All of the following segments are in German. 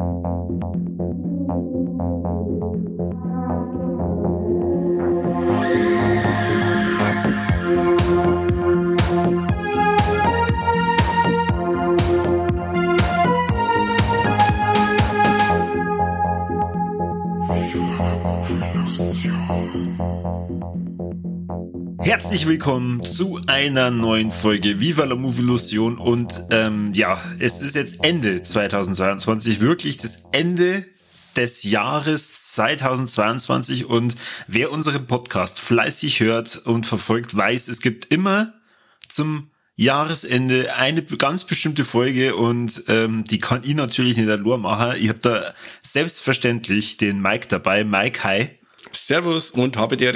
Thank you. Herzlich willkommen zu einer neuen Folge Viva la Movie Illusion und ähm, ja, es ist jetzt Ende 2022, wirklich das Ende des Jahres 2022 und wer unseren Podcast fleißig hört und verfolgt, weiß, es gibt immer zum Jahresende eine ganz bestimmte Folge und ähm, die kann ich natürlich nicht allein machen. Ich habe da selbstverständlich den Mike dabei. Mike, hi. Servus und habe dir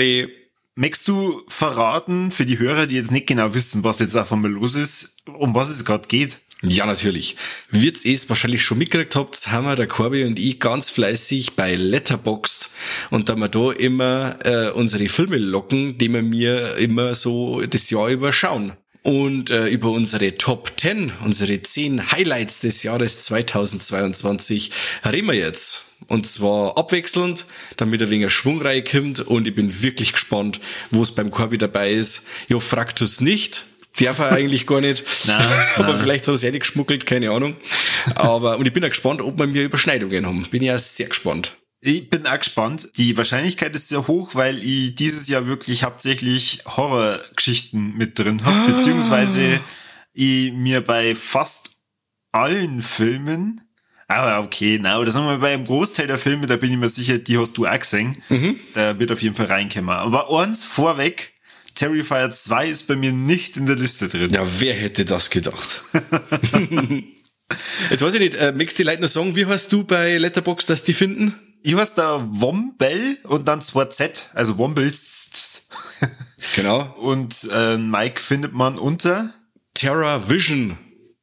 Möchtest du verraten für die Hörer, die jetzt nicht genau wissen, was jetzt auf einmal los ist, um was es gerade geht? Ja, natürlich. Wie ihr es wahrscheinlich schon mitgekriegt habt, haben wir der Corby und ich ganz fleißig bei Letterboxd und da wir da immer äh, unsere Filme locken, die wir mir immer so das Jahr über schauen. Und äh, über unsere Top 10, unsere 10 Highlights des Jahres 2022 reden wir jetzt. Und zwar abwechselnd, damit er wegen Schwung reinkommt. Und ich bin wirklich gespannt, wo es beim Corby dabei ist. Ja, Fraktus nicht. Darf er eigentlich gar nicht. nein, Aber nein. vielleicht hat er es ja nicht geschmuggelt, keine Ahnung. Aber, und ich bin auch gespannt, ob wir mir Überschneidungen haben. Bin ja sehr gespannt. Ich bin auch gespannt. Die Wahrscheinlichkeit ist sehr hoch, weil ich dieses Jahr wirklich hauptsächlich Horrorgeschichten mit drin habe, beziehungsweise ich mir bei fast allen Filmen, aber okay, na, oder sagen wir bei einem Großteil der Filme, da bin ich mir sicher, die hast du auch gesehen. Mhm. Da wird auf jeden Fall reinkommen. Aber eins vorweg, Terrifier 2 ist bei mir nicht in der Liste drin. Ja, wer hätte das gedacht? Jetzt weiß ich nicht, äh, möchtest du die Leute noch sagen, wie hast du bei Letterbox, dass die finden? Ich heiße da Wombell und dann zwei Z, also Wombles. genau. Und äh, Mike findet man unter Terra Vision.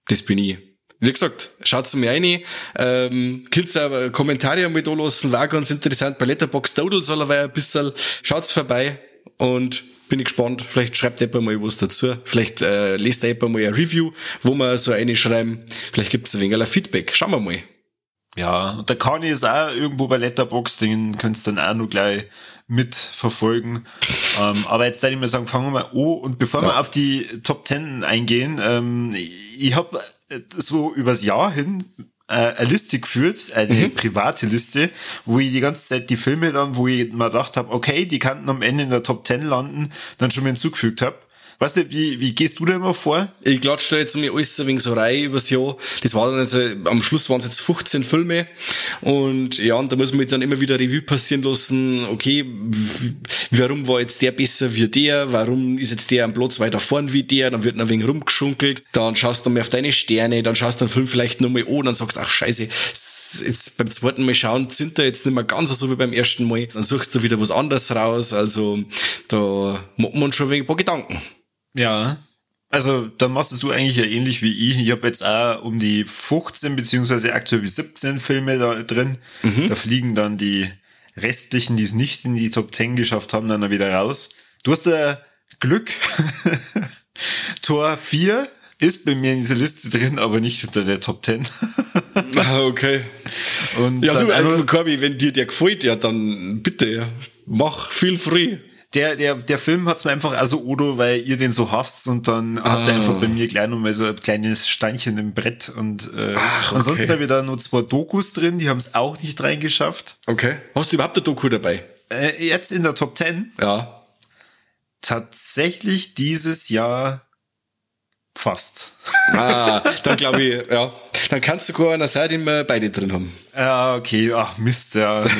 Das bin ich. Wie gesagt, schaut's mir rein. Ähm, könnt ihr Kommentare mit da lassen, war ganz interessant. Bei Letterbox Total soll er ein bisschen, schaut's vorbei und bin ich gespannt. Vielleicht schreibt jemand mal was dazu. Vielleicht äh, lest jemand mal ein Review, wo wir so eine schreiben. Vielleicht gibt's ein wenig Feedback. Schauen wir mal. Ja, und der Kani ist auch irgendwo bei Letterbox, den könntest du dann auch noch gleich mitverfolgen. ähm, aber jetzt würde ich mal sagen, fangen wir mal an. Und bevor ja. wir auf die Top Ten eingehen, ähm, ich habe so übers Jahr hin äh, eine Liste geführt, eine mhm. private Liste, wo ich die ganze Zeit die Filme dann, wo ich mir gedacht habe, okay, die könnten am Ende in der Top Ten landen, dann schon mal hinzugefügt habe. Weißt du, wie, wie gehst du da immer vor? Ich klatsche da jetzt mir alles ein wenig so rein übers Jahr. Das war dann jetzt, äh, am Schluss waren es jetzt 15 Filme. Und ja, und da muss man jetzt dann immer wieder Revue passieren lassen. Okay, warum war jetzt der besser wie der? Warum ist jetzt der am Platz weiter vorn wie der? Dann wird noch ein wenig rumgeschunkelt. Dann schaust du mal auf deine Sterne. Dann schaust du den Film vielleicht nochmal an. Dann sagst du, ach scheiße, jetzt beim zweiten Mal schauen, sind da jetzt nicht mehr ganz so wie beim ersten Mal. Dann suchst du wieder was anderes raus. Also da macht man schon ein paar Gedanken. Ja. Also dann machst du eigentlich ja ähnlich wie ich. Ich habe jetzt auch um die 15 beziehungsweise aktuell wie 17 Filme da drin. Mhm. Da fliegen dann die restlichen, die es nicht in die Top 10 geschafft haben, dann wieder raus. Du hast da Glück. Tor 4 ist bei mir in dieser Liste drin, aber nicht unter der Top 10. ah, okay. Und ja, du, also, Corby, wenn dir der gefällt, ja, dann bitte, mach, feel free der, der, der Film hat's mir einfach also Odo, weil ihr den so hasst und dann ah. hat er einfach bei mir gleich nochmal so ein kleines Steinchen im Brett und äh, Ach, okay. ansonsten habe ich da nur zwei Dokus drin, die haben es auch nicht reingeschafft. Okay. Hast du überhaupt eine Doku dabei? Äh, jetzt in der Top 10? Ja. Tatsächlich dieses Jahr fast. Ah, dann glaube ich, ja. Dann kannst du gar einer Seite immer beide drin haben. Ja, okay. Ach Mist, ja.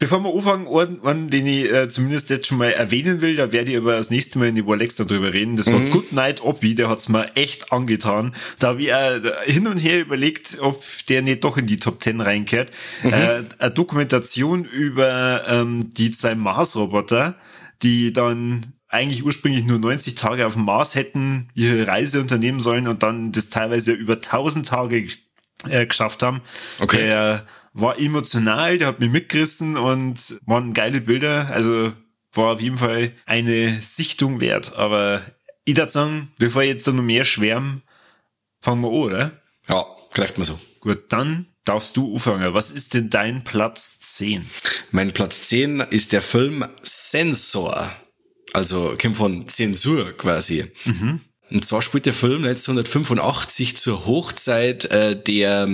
Bevor wir anfangen, einen, den ich äh, zumindest jetzt schon mal erwähnen will, da werde ich aber das nächste Mal in die Warlex darüber reden. Das war mhm. Goodnight Oppie, der hat's mir echt angetan. Da habe ich äh, hin und her überlegt, ob der nicht doch in die Top 10 reinkehrt. Mhm. Äh, eine Dokumentation über ähm, die zwei Mars-Roboter, die dann eigentlich ursprünglich nur 90 Tage auf dem Mars hätten ihre Reise unternehmen sollen und dann das teilweise über 1000 Tage äh, geschafft haben. Okay. Der war emotional, der hat mich mitgerissen und waren geile Bilder. Also war auf jeden Fall eine Sichtung wert. Aber ich würde sagen, bevor ich jetzt da noch mehr schwärmen, fangen wir an, oder? Ja, greift mal so. Gut, dann darfst du anfangen. Was ist denn dein Platz 10? Mein Platz 10 ist der Film Sensor. Also kommt von Zensur quasi. Mhm. Und zwar spielt der Film 1985 zur Hochzeit äh, der,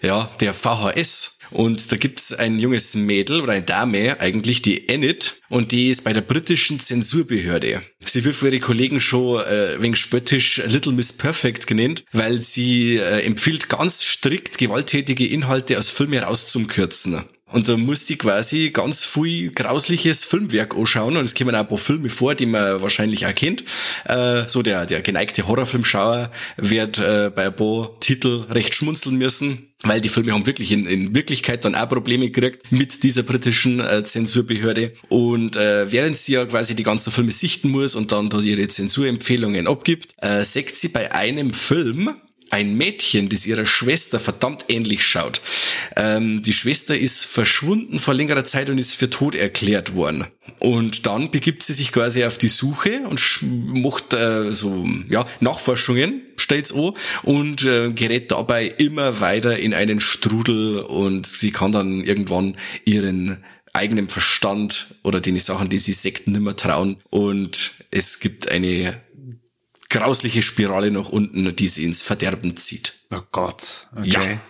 ja, der VHS. Und da gibt's ein junges Mädel oder eine Dame, eigentlich die Enid, und die ist bei der britischen Zensurbehörde. Sie wird für ihre Kollegen schon äh, wegen spöttisch Little Miss Perfect genannt, weil sie äh, empfiehlt ganz strikt gewalttätige Inhalte aus Filmen rauszukürzen. Und da muss sie quasi ganz viel grausliches Filmwerk anschauen. Und es kommen auch ein paar Filme vor, die man wahrscheinlich auch kennt. Äh, so der, der geneigte Horrorfilmschauer wird äh, bei ein paar Titel recht schmunzeln müssen. Weil die Filme haben wirklich in, in Wirklichkeit dann auch Probleme gekriegt mit dieser britischen äh, Zensurbehörde. Und äh, während sie ja quasi die ganzen Filme sichten muss und dann da ihre Zensurempfehlungen abgibt, äh, sagt sie bei einem Film, ein Mädchen, das ihrer Schwester verdammt ähnlich schaut. Ähm, die Schwester ist verschwunden vor längerer Zeit und ist für tot erklärt worden. Und dann begibt sie sich quasi auf die Suche und macht äh, so ja Nachforschungen, stellt's an und äh, gerät dabei immer weiter in einen Strudel und sie kann dann irgendwann ihren eigenen Verstand oder den Sachen, die sie Sekten nimmer trauen und es gibt eine grausliche Spirale nach unten, die sie ins Verderben zieht. Oh Gott. Okay. Ja.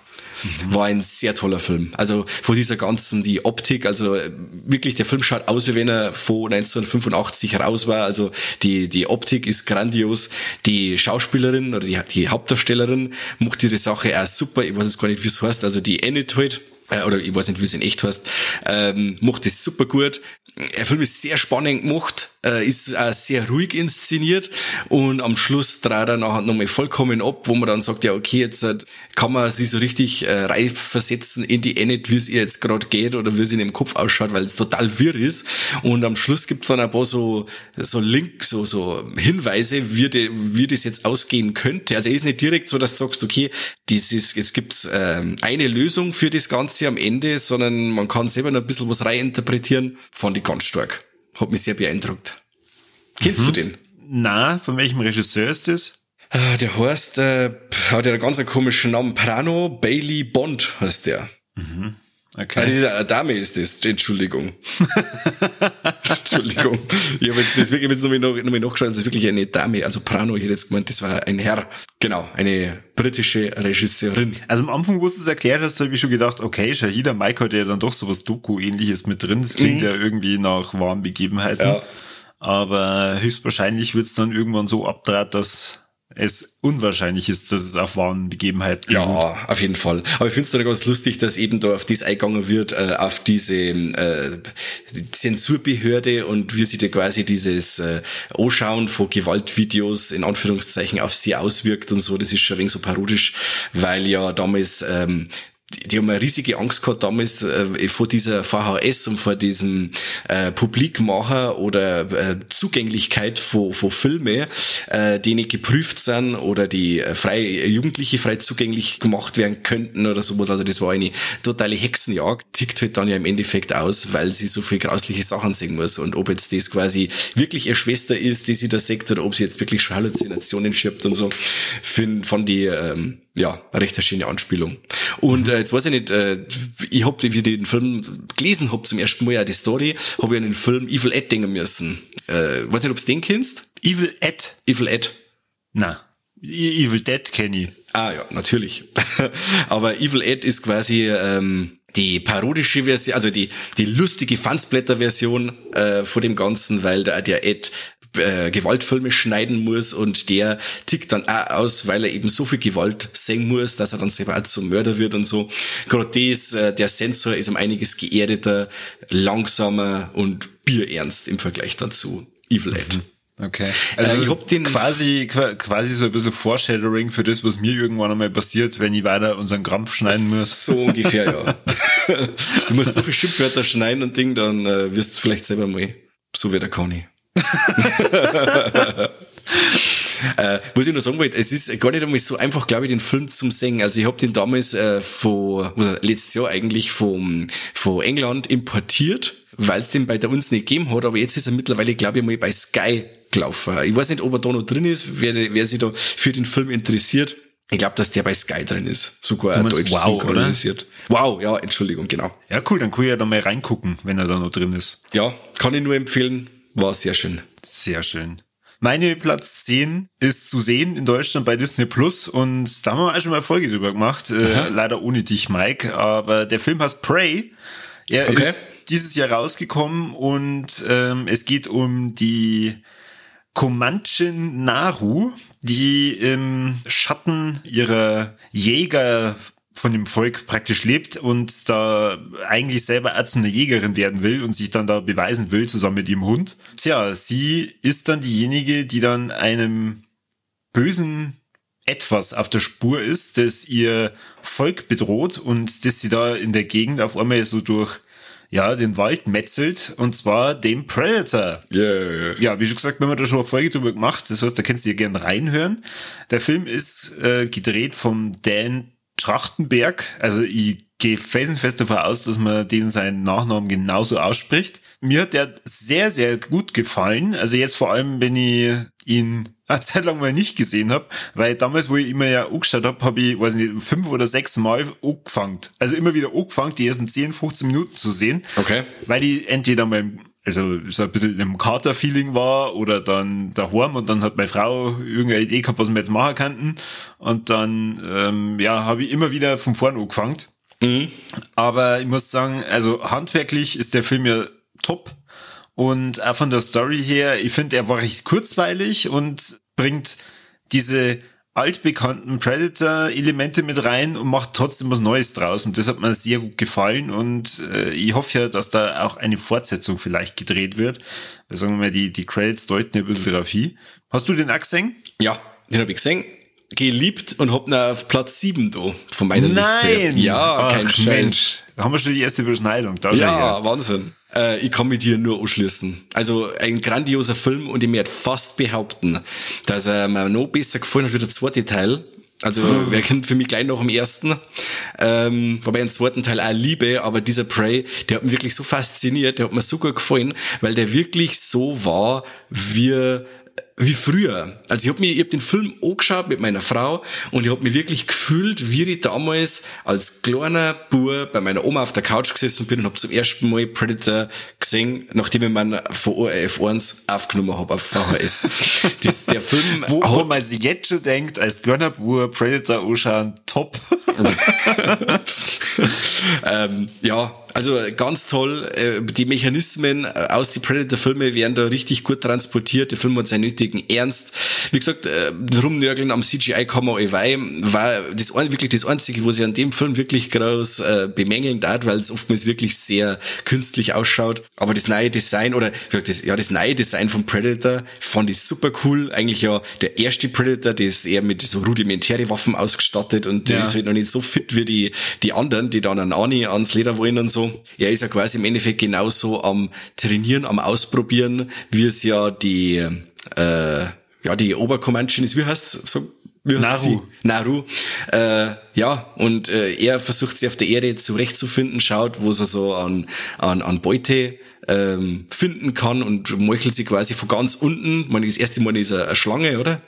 War ein sehr toller Film. Also vor dieser ganzen, die Optik, also wirklich, der Film schaut aus, wie wenn er vor 1985 raus war. Also die, die Optik ist grandios. Die Schauspielerin oder die, die Hauptdarstellerin macht die Sache auch super. Ich weiß jetzt gar nicht, wie es heißt. Also die Enid halt, äh, oder ich weiß nicht, wie es in echt heißt, ähm, macht das super gut. Der Film ist sehr spannend gemacht, äh, ist auch sehr ruhig inszeniert und am Schluss dreht er nachher nochmal vollkommen ab, wo man dann sagt, ja okay, jetzt äh, kann man sich so richtig äh, reif versetzen in die Enid, wie es ihr jetzt gerade geht oder wie es in dem Kopf ausschaut, weil es total wirr ist und am Schluss gibt's dann ein paar so so Link, so so Hinweise, wie, die, wie das jetzt ausgehen könnte. Also er ist nicht direkt so, dass du sagst, okay, dieses, jetzt gibt's ähm, eine Lösung für das Ganze am Ende, sondern man kann selber noch ein bisschen was reininterpretieren. Fand ich ganz stark. Hat mich sehr beeindruckt. Kennst mhm. du den? Na, von welchem Regisseur ist das? Äh, der heißt, äh, hat ja einen ganz komischen Namen. Prano Bailey Bond heißt der. Mhm. Okay. Ah, diese Dame ist das, Entschuldigung. Entschuldigung. Ich habe jetzt das wirklich jetzt nochmal, noch, nochmal nachgeschaut, das ist wirklich eine Dame, also Prano, ich hätte jetzt gemeint, das war ein Herr. Genau, eine britische Regisseurin. Also am Anfang, wo du es erklärt hast, habe ich schon gedacht, okay, Shahida Mike hat ja dann doch sowas Doku-ähnliches mit drin. Das klingt mhm. ja irgendwie nach wahren Begebenheiten. Ja. Aber höchstwahrscheinlich wird es dann irgendwann so abdraht, dass es unwahrscheinlich ist, dass es auf wahren Begebenheiten Ja, auf jeden Fall. Aber ich finde es dann ganz lustig, dass eben da auf das eingegangen wird, äh, auf diese äh, Zensurbehörde und wie sich da quasi dieses äh, Anschauen von Gewaltvideos in Anführungszeichen auf sie auswirkt und so. Das ist schon ein wenig so parodisch, weil ja damals ähm, die haben eine riesige Angst gehabt damals äh, vor dieser VHS und vor diesem äh, Publikmacher oder äh, Zugänglichkeit von, von Filme, äh, die nicht geprüft sind oder die äh, frei Jugendliche frei zugänglich gemacht werden könnten oder sowas. Also das war eine totale Hexenjagd. Tickt halt dann ja im Endeffekt aus, weil sie so viel grausliche Sachen sehen muss. Und ob jetzt das quasi wirklich ihre Schwester ist, die sie da sagt, oder ob sie jetzt wirklich schon Halluzinationen schiebt und so, von die ähm, ja, recht eine schöne Anspielung. Und äh, jetzt weiß ich nicht, äh, ich hab, wie ich den Film gelesen hab zum ersten Mal ja die Story, habe ich an den Film Evil Ed denken müssen. Äh, weiß nicht, ob du den kennst? Evil Ed? Evil Ed. Na, Evil Dead kenne ich. Ah ja, natürlich. Aber Evil Ed ist quasi ähm, die parodische Version, also die, die lustige Fansblätter-Version äh, vor dem Ganzen, weil der, der Ed äh, Gewaltfilme schneiden muss und der tickt dann auch aus, weil er eben so viel Gewalt sehen muss, dass er dann selber auch zum Mörder wird und so. Gerade das, äh, der Sensor ist um einiges geerdeter, langsamer und bierernst im Vergleich dann zu Evil Ed. Mhm. Okay. Also äh, ich hab den quasi quasi so ein bisschen Foreshadowing für das, was mir irgendwann einmal passiert, wenn ich weiter unseren Krampf schneiden muss. So ungefähr, ja. du musst so viel Schimpfwörter schneiden und Ding, dann äh, wirst du vielleicht selber mal so wie der Conny. Äh, was ich nur sagen wollte, es ist gar nicht einmal so einfach, glaube ich, den Film zum Singen. Also ich habe den damals äh, vor, also letztes Jahr eigentlich vom, von England importiert, weil es den bei der uns nicht gegeben hat, aber jetzt ist er mittlerweile, glaube ich, mal bei Sky gelaufen. Ich weiß nicht, ob er da noch drin ist, wer, wer sich da für den Film interessiert. Ich glaube, dass der bei Sky drin ist. Sogar meinst deutsch Wow, synchronisiert. Wow, ja, Entschuldigung, genau. Ja, cool, dann kann ich ja da mal reingucken, wenn er da noch drin ist. Ja, kann ich nur empfehlen. War sehr schön. Sehr schön. Meine Platz 10 ist zu sehen in Deutschland bei Disney Plus und da haben wir auch schon mal Folge drüber gemacht. Äh, leider ohne dich, Mike. Aber der Film heißt Prey. Er Okay. ist dieses Jahr rausgekommen und ähm, es geht um die Comanchen Naru, die im Schatten ihrer Jäger von dem Volk praktisch lebt und da eigentlich selber zu einer Jägerin werden will und sich dann da beweisen will, zusammen mit ihrem Hund. Tja, sie ist dann diejenige, die dann einem bösen etwas auf der Spur ist, das ihr Volk bedroht und das sie da in der Gegend auf einmal so durch ja, den Wald metzelt und zwar dem Predator. Yeah. Ja, wie schon gesagt, wir haben da schon eine Folge drüber gemacht. Das heißt, da kannst du dir gerne reinhören. Der Film ist äh, gedreht vom Dan Trachtenberg. Also ich gehe felsenfest davon aus, dass man dem seinen Nachnamen genauso ausspricht. Mir hat der sehr, sehr gut gefallen. Also jetzt vor allem, wenn ich ihn eine Zeit lang mal nicht gesehen habe, weil damals, wo ich immer ja angeschaut habe, habe ich, weiß nicht, fünf oder sechs Mal angefangen. Also immer wieder angefangen, die ersten 10, 15 Minuten zu sehen. Okay. Weil ich entweder mal also so ein bisschen im Kater-Feeling war oder dann daheim und dann hat meine Frau irgendeine Idee gehabt, was wir jetzt machen könnten. Und dann, ähm, ja, habe ich immer wieder von vorn angefangen. Aber ich muss sagen, also handwerklich ist der Film ja top. Und auch von der Story her, ich finde, er war recht kurzweilig und bringt diese altbekannten Predator-Elemente mit rein und macht trotzdem was Neues draus. Und das hat mir sehr gut gefallen. Und äh, ich hoffe ja, dass da auch eine Fortsetzung vielleicht gedreht wird. Weil sagen wir mal, die, die Credits deuten ein bisschen darauf hin. Hast du den auch gesehen? Ja, den habe ich gesehen. Geliebt und hab ihn auf Platz 7 da von meiner Liste. Ja, Ach, kein Scheiß. Mensch. Da haben wir schon die erste Überschneidung. Da Ja. Wahnsinn. Äh, ich kann mit dir nur anschließen. Also ein grandioser Film und ich werde fast behaupten, dass er mir noch besser gefallen hat wie der zweite Teil. Also wer kennt für mich gleich noch im ersten. Ähm, wobei ich den zweiten Teil auch liebe, aber dieser Prey, der hat mich wirklich so fasziniert, der hat mir so gut gefallen, weil der wirklich so war, wie wie früher. Also ich hab mir, ich hab den Film angeschaut mit meiner Frau und ich hab mich wirklich gefühlt, wie ich damals als kleiner Bub bei meiner Oma auf der Couch gesessen bin und hab zum ersten Mal Predator gesehen, nachdem ich meinen von ORF 1 aufgenommen hab auf VHS. das, der Film Wo, hat, wo man sich jetzt schon denkt, als kleiner Bub Predator anschauen, top. ähm, ja, also ganz toll. Äh, Die Mechanismen äh, aus die Predator-Filme werden da richtig gut transportiert. Der Film hat seinen nötigen Ernst. Wie gesagt, äh, Rumnörgeln am CGI kann man allweil. War das wirklich das Einzige, was ich an dem Film wirklich groß äh, bemängeln darf, weil es oftmals wirklich sehr künstlich ausschaut. Aber das neue Design oder das, ja, das neue Design von Predator fand ich super cool. Eigentlich ja der erste Predator, der ist eher mit so rudimentäre Waffen ausgestattet und der Ja. ist halt noch nicht so fit wie die, die anderen, die dann an Ani ans Leder wollen und so. Er ist ja quasi im Endeffekt genauso am Trainieren, am Ausprobieren, wie es ja die, äh, ja, die Oberkommandchen ist. Wie heißt so? Naru. Naru. Äh, ja, und äh, er versucht sich auf der Erde zurechtzufinden, schaut, wo er so an, an, an Beute ähm, finden kann und meuchelt sie quasi von ganz unten. Ich meine, das erste Mal ist eine Schlange, oder?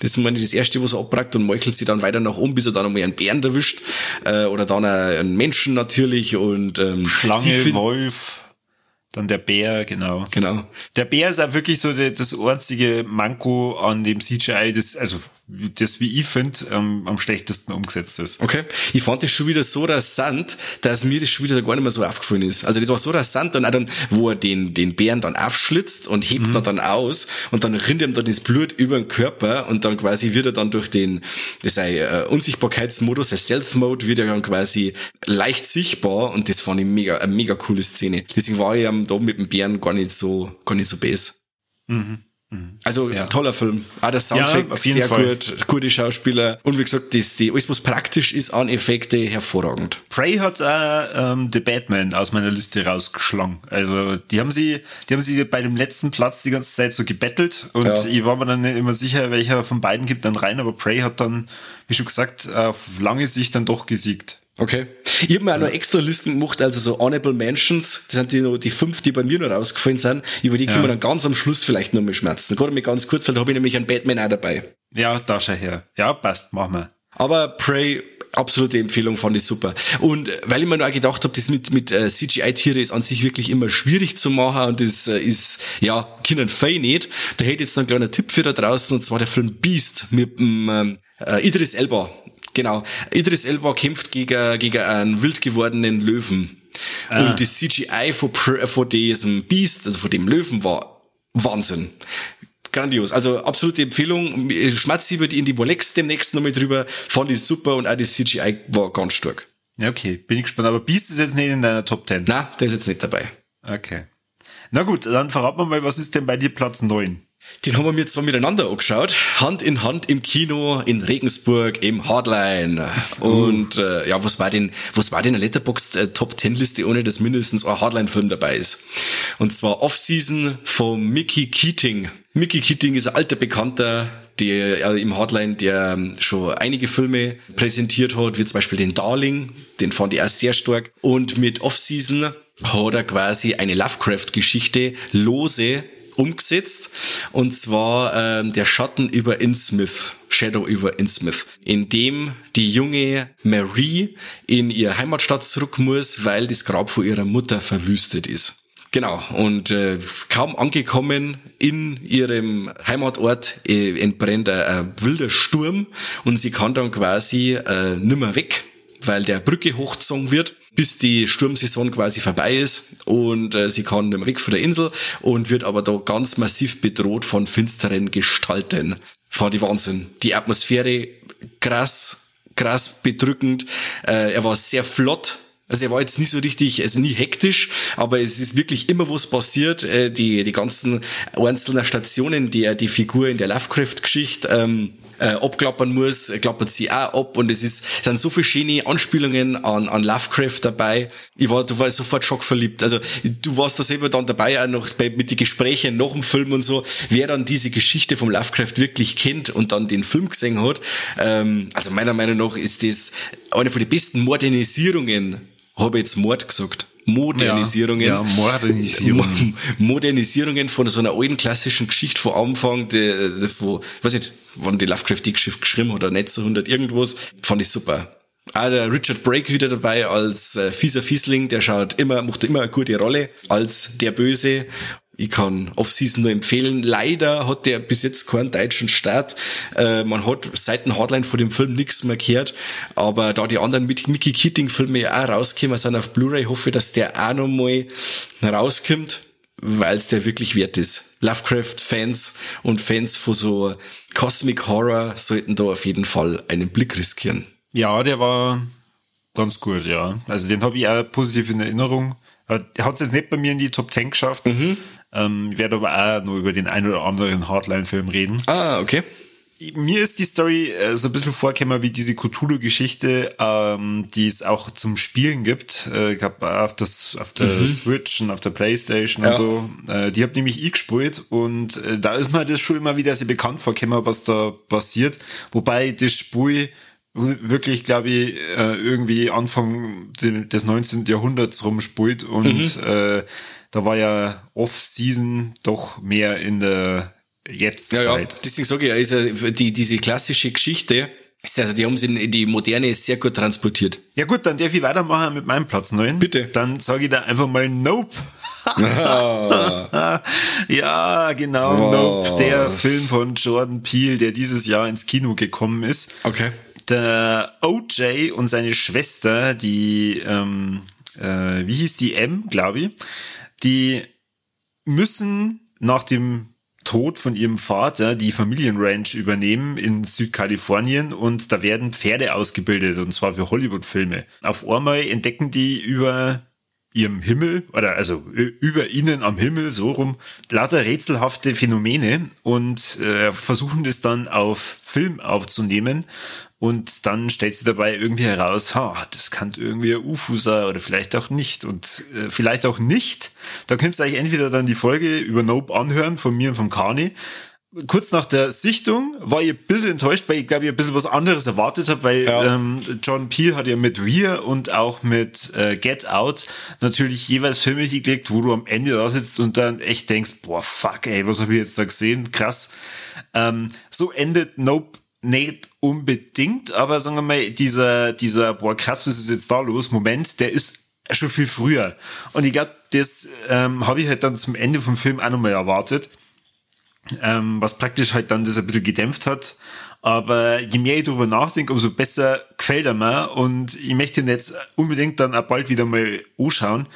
Das ist meine das erste, was er abbrackt und meuchelt sie dann weiter nach oben, bis er dann einmal einen Bären erwischt. Äh, oder dann einen Menschen natürlich und ähm, Schlange, Wolf, dann der Bär, genau. Genau. Der Bär ist auch wirklich so der, das einzige Manko an dem CGI, das, also das, wie ich finde, ähm, am schlechtesten umgesetzt ist. Okay. Ich fand das schon wieder so rasant, dass mir das schon wieder gar nicht mehr so aufgefallen ist. Also das war so rasant und auch dann, wo er den, den Bären dann aufschlitzt und hebt ihn dann aus und dann rinnt ihm dann das Blut über den Körper und dann quasi wird er dann durch den, das sei äh, Unsichtbarkeitsmodus, der Stealth Mode, wird er dann quasi leicht sichtbar und das fand ich mega, eine mega coole Szene. Deswegen war ich da mit dem Bären gar nicht so, gar nicht so base. Also Ja. toller Film. Auch der Soundtrack Ja, sehr Fall. gut, gute Schauspieler und wie gesagt, das, die, alles was praktisch ist an Effekte hervorragend. Prey hat auch ähm, The Batman aus meiner Liste rausgeschlagen. Also die haben sie, die haben sie bei dem letzten Platz die ganze Zeit so gebettelt und Ja. ich war mir dann nicht immer sicher, welcher von beiden gibt dann rein, aber Prey hat dann, wie schon gesagt, auf lange Sicht dann doch gesiegt. Okay. Ich habe mir auch noch extra Listen gemacht, also so Honorable Mentions, das sind die, noch, die fünf, die bei mir noch rausgefallen sind, über die können wir dann ganz am Schluss vielleicht noch mal schmerzen. Gerade mal ganz kurz, weil da habe ich nämlich einen Batman auch dabei. Ja, da schau her. Ja, passt, machen wir. Aber Prey absolute Empfehlung, fand ich super. Und äh, weil ich mir noch gedacht habe, das mit, mit äh, CGI-Tiere ist an sich wirklich immer schwierig zu machen und das äh, ist, ja, Kindern fein nicht. Da hätte ich jetzt noch einen kleinen Tipp für da draußen und zwar der Film Beast mit dem ähm, äh, Idris Elba. Genau. Idris Elba kämpft gegen, gegen einen wild gewordenen Löwen. Ah. Und das CGI von, von diesem Beast, also von dem Löwen war Wahnsinn grandios. Also absolute Empfehlung. Schmatz über die in die Bolex demnächst nochmal drüber. Fand ich super und auch das CGI war ganz stark. Ja, okay. Bin ich gespannt. Aber Beast ist jetzt nicht in deiner Top 10. Na, der ist jetzt nicht dabei. Okay. Na gut, dann verrat mal, was ist denn bei dir Platz 9? Den haben wir mir zwar miteinander angeschaut, Hand in Hand im Kino in Regensburg im Hardline. Und äh, ja, was war denn, was war denn eine Letterboxd äh, Top 10 Liste, ohne dass mindestens ein Hardline-Film dabei ist? Und zwar Off-Season von Mickey Keating. Mickey Keating ist ein alter Bekannter, der äh, im Hardline, der ähm, schon einige Filme präsentiert hat, wie zum Beispiel den Darling, den fand ich auch sehr stark. Und mit Off-Season hat er quasi eine Lovecraft-Geschichte lose umgesetzt. Und zwar ähm, der Schatten über Innsmouth, Shadow über Innsmouth, in dem die junge Marie in ihre Heimatstadt zurück muss, weil das Grab von ihrer Mutter verwüstet ist. Genau, und äh, kaum angekommen in ihrem Heimatort äh, entbrennt ein, wilder Sturm und sie kann dann quasi äh, nimmer weg, weil der Brücke hochgezogen wird bis die Sturmsaison quasi vorbei ist und äh, sie kann mehr weg von der Insel und wird aber da ganz massiv bedroht von finsteren Gestalten. Fand ich Wahnsinn. Die Atmosphäre krass, krass bedrückend. Äh, er war sehr flott, also er war jetzt nicht so richtig, also nie hektisch, aber es ist wirklich immer was passiert. Äh, die, die ganzen einzelnen Stationen, die er die Figur in der Lovecraft-Geschichte ähm, äh, abklappern muss, klappert sie auch ab und es ist, es sind so viele schöne Anspielungen an, an Lovecraft dabei. Ich war, du warst sofort schockverliebt. Also du warst da selber dann dabei, auch noch bei, mit den Gesprächen nach dem Film und so, wer dann diese Geschichte vom Lovecraft wirklich kennt und dann den Film gesehen hat. Ähm, also meiner Meinung nach ist das eine von den besten Modernisierungen, habe jetzt Mord gesagt. Modernisierungen. Ja, ja Modernisierungen. Modernisierungen von so einer alten klassischen Geschichte von Anfang, die, die, wo, weiß nicht, wann die Lovecraft die Geschichte geschrieben hat oder 1900 irgendwas, fand ich super. Auch der Richard Brake wieder dabei als äh, fieser Fiesling, der schaut immer, macht immer eine gute Rolle als der Böse ich kann Off-Season nur empfehlen. Leider hat der bis jetzt keinen deutschen Start. Äh, man hat seit dem Hardline vor dem Film nichts mehr gehört. Aber da die anderen Mickey Keating-Filme ja auch rauskommen sind auf Blu-ray, hoffe ich, dass der auch noch mal rauskommt, weil es der wirklich wert ist. Lovecraft-Fans und Fans von so Cosmic Horror sollten da auf jeden Fall einen Blick riskieren. Ja, der war ganz gut, ja. Also den habe ich auch positiv in Erinnerung. Er hat es jetzt nicht bei mir in die Top 10 geschafft. Mhm. Ähm, ich werde aber auch nur über den ein oder anderen Hardline-Film reden. Ah, okay. Mir ist die Story äh, so ein bisschen vorgekommen wie diese Cthulhu-Geschichte, ähm, die es auch zum Spielen gibt. Äh, ich habe auf, das, auf der mhm. Switch und auf der Playstation ja. und so. Äh, die habe nämlich ich gespielt und äh, da ist mir das schon immer wieder sehr bekannt vorgekommen, was da passiert. Wobei das Spiel wirklich, glaube ich, äh, irgendwie Anfang des 19. Jahrhunderts rumspult und mhm. äh, da war ja Off-Season doch mehr in der Jetztzeit. Ja, ja. deswegen sage ich ja, ist ja die, diese klassische Geschichte, also die haben sie in die Moderne sehr gut transportiert. Ja gut, dann darf ich weitermachen mit meinem Platz 9. Bitte. Dann sage ich da einfach mal Nope. ja, genau, Was? Nope, der Film von Jordan Peele, der dieses Jahr ins Kino gekommen ist. Okay. Der OJ und seine Schwester, die, ähm, äh, wie hieß die M, glaube ich, die müssen nach dem Tod von ihrem Vater die Familienranch übernehmen in Südkalifornien und da werden Pferde ausgebildet und zwar für Hollywood-Filme. Auf einmal entdecken die über ihrem Himmel oder also über ihnen am Himmel so rum lauter rätselhafte Phänomene und äh, versuchen das dann auf Film aufzunehmen und dann stellt sie dabei irgendwie heraus, ha, das kann irgendwie ein UFO sein oder vielleicht auch nicht und äh, vielleicht auch nicht. Da könnt ihr euch entweder dann die Folge über Nope anhören von mir und vom Kani kurz nach der Sichtung war ich ein bisschen enttäuscht, weil ich glaube, ich ein bisschen was anderes erwartet habe, weil ja. ähm, John Peel hat ja mit Weir und auch mit äh, Get Out natürlich jeweils Filme hingelegt, wo du am Ende da sitzt und dann echt denkst, boah, fuck, ey, was habe ich jetzt da gesehen? Krass. Ähm, so endet Nope nicht unbedingt, aber sagen wir mal, dieser, dieser, boah, krass, was ist jetzt da los? Moment, der ist schon viel früher. Und ich glaube, das ähm, habe ich halt dann zum Ende vom Film auch nochmal erwartet. Ähm, was praktisch halt dann das ein bisschen gedämpft hat. Aber je mehr ich darüber nachdenke, umso besser gefällt er mir. Und ich möchte ihn jetzt unbedingt dann auch bald wieder mal anschauen.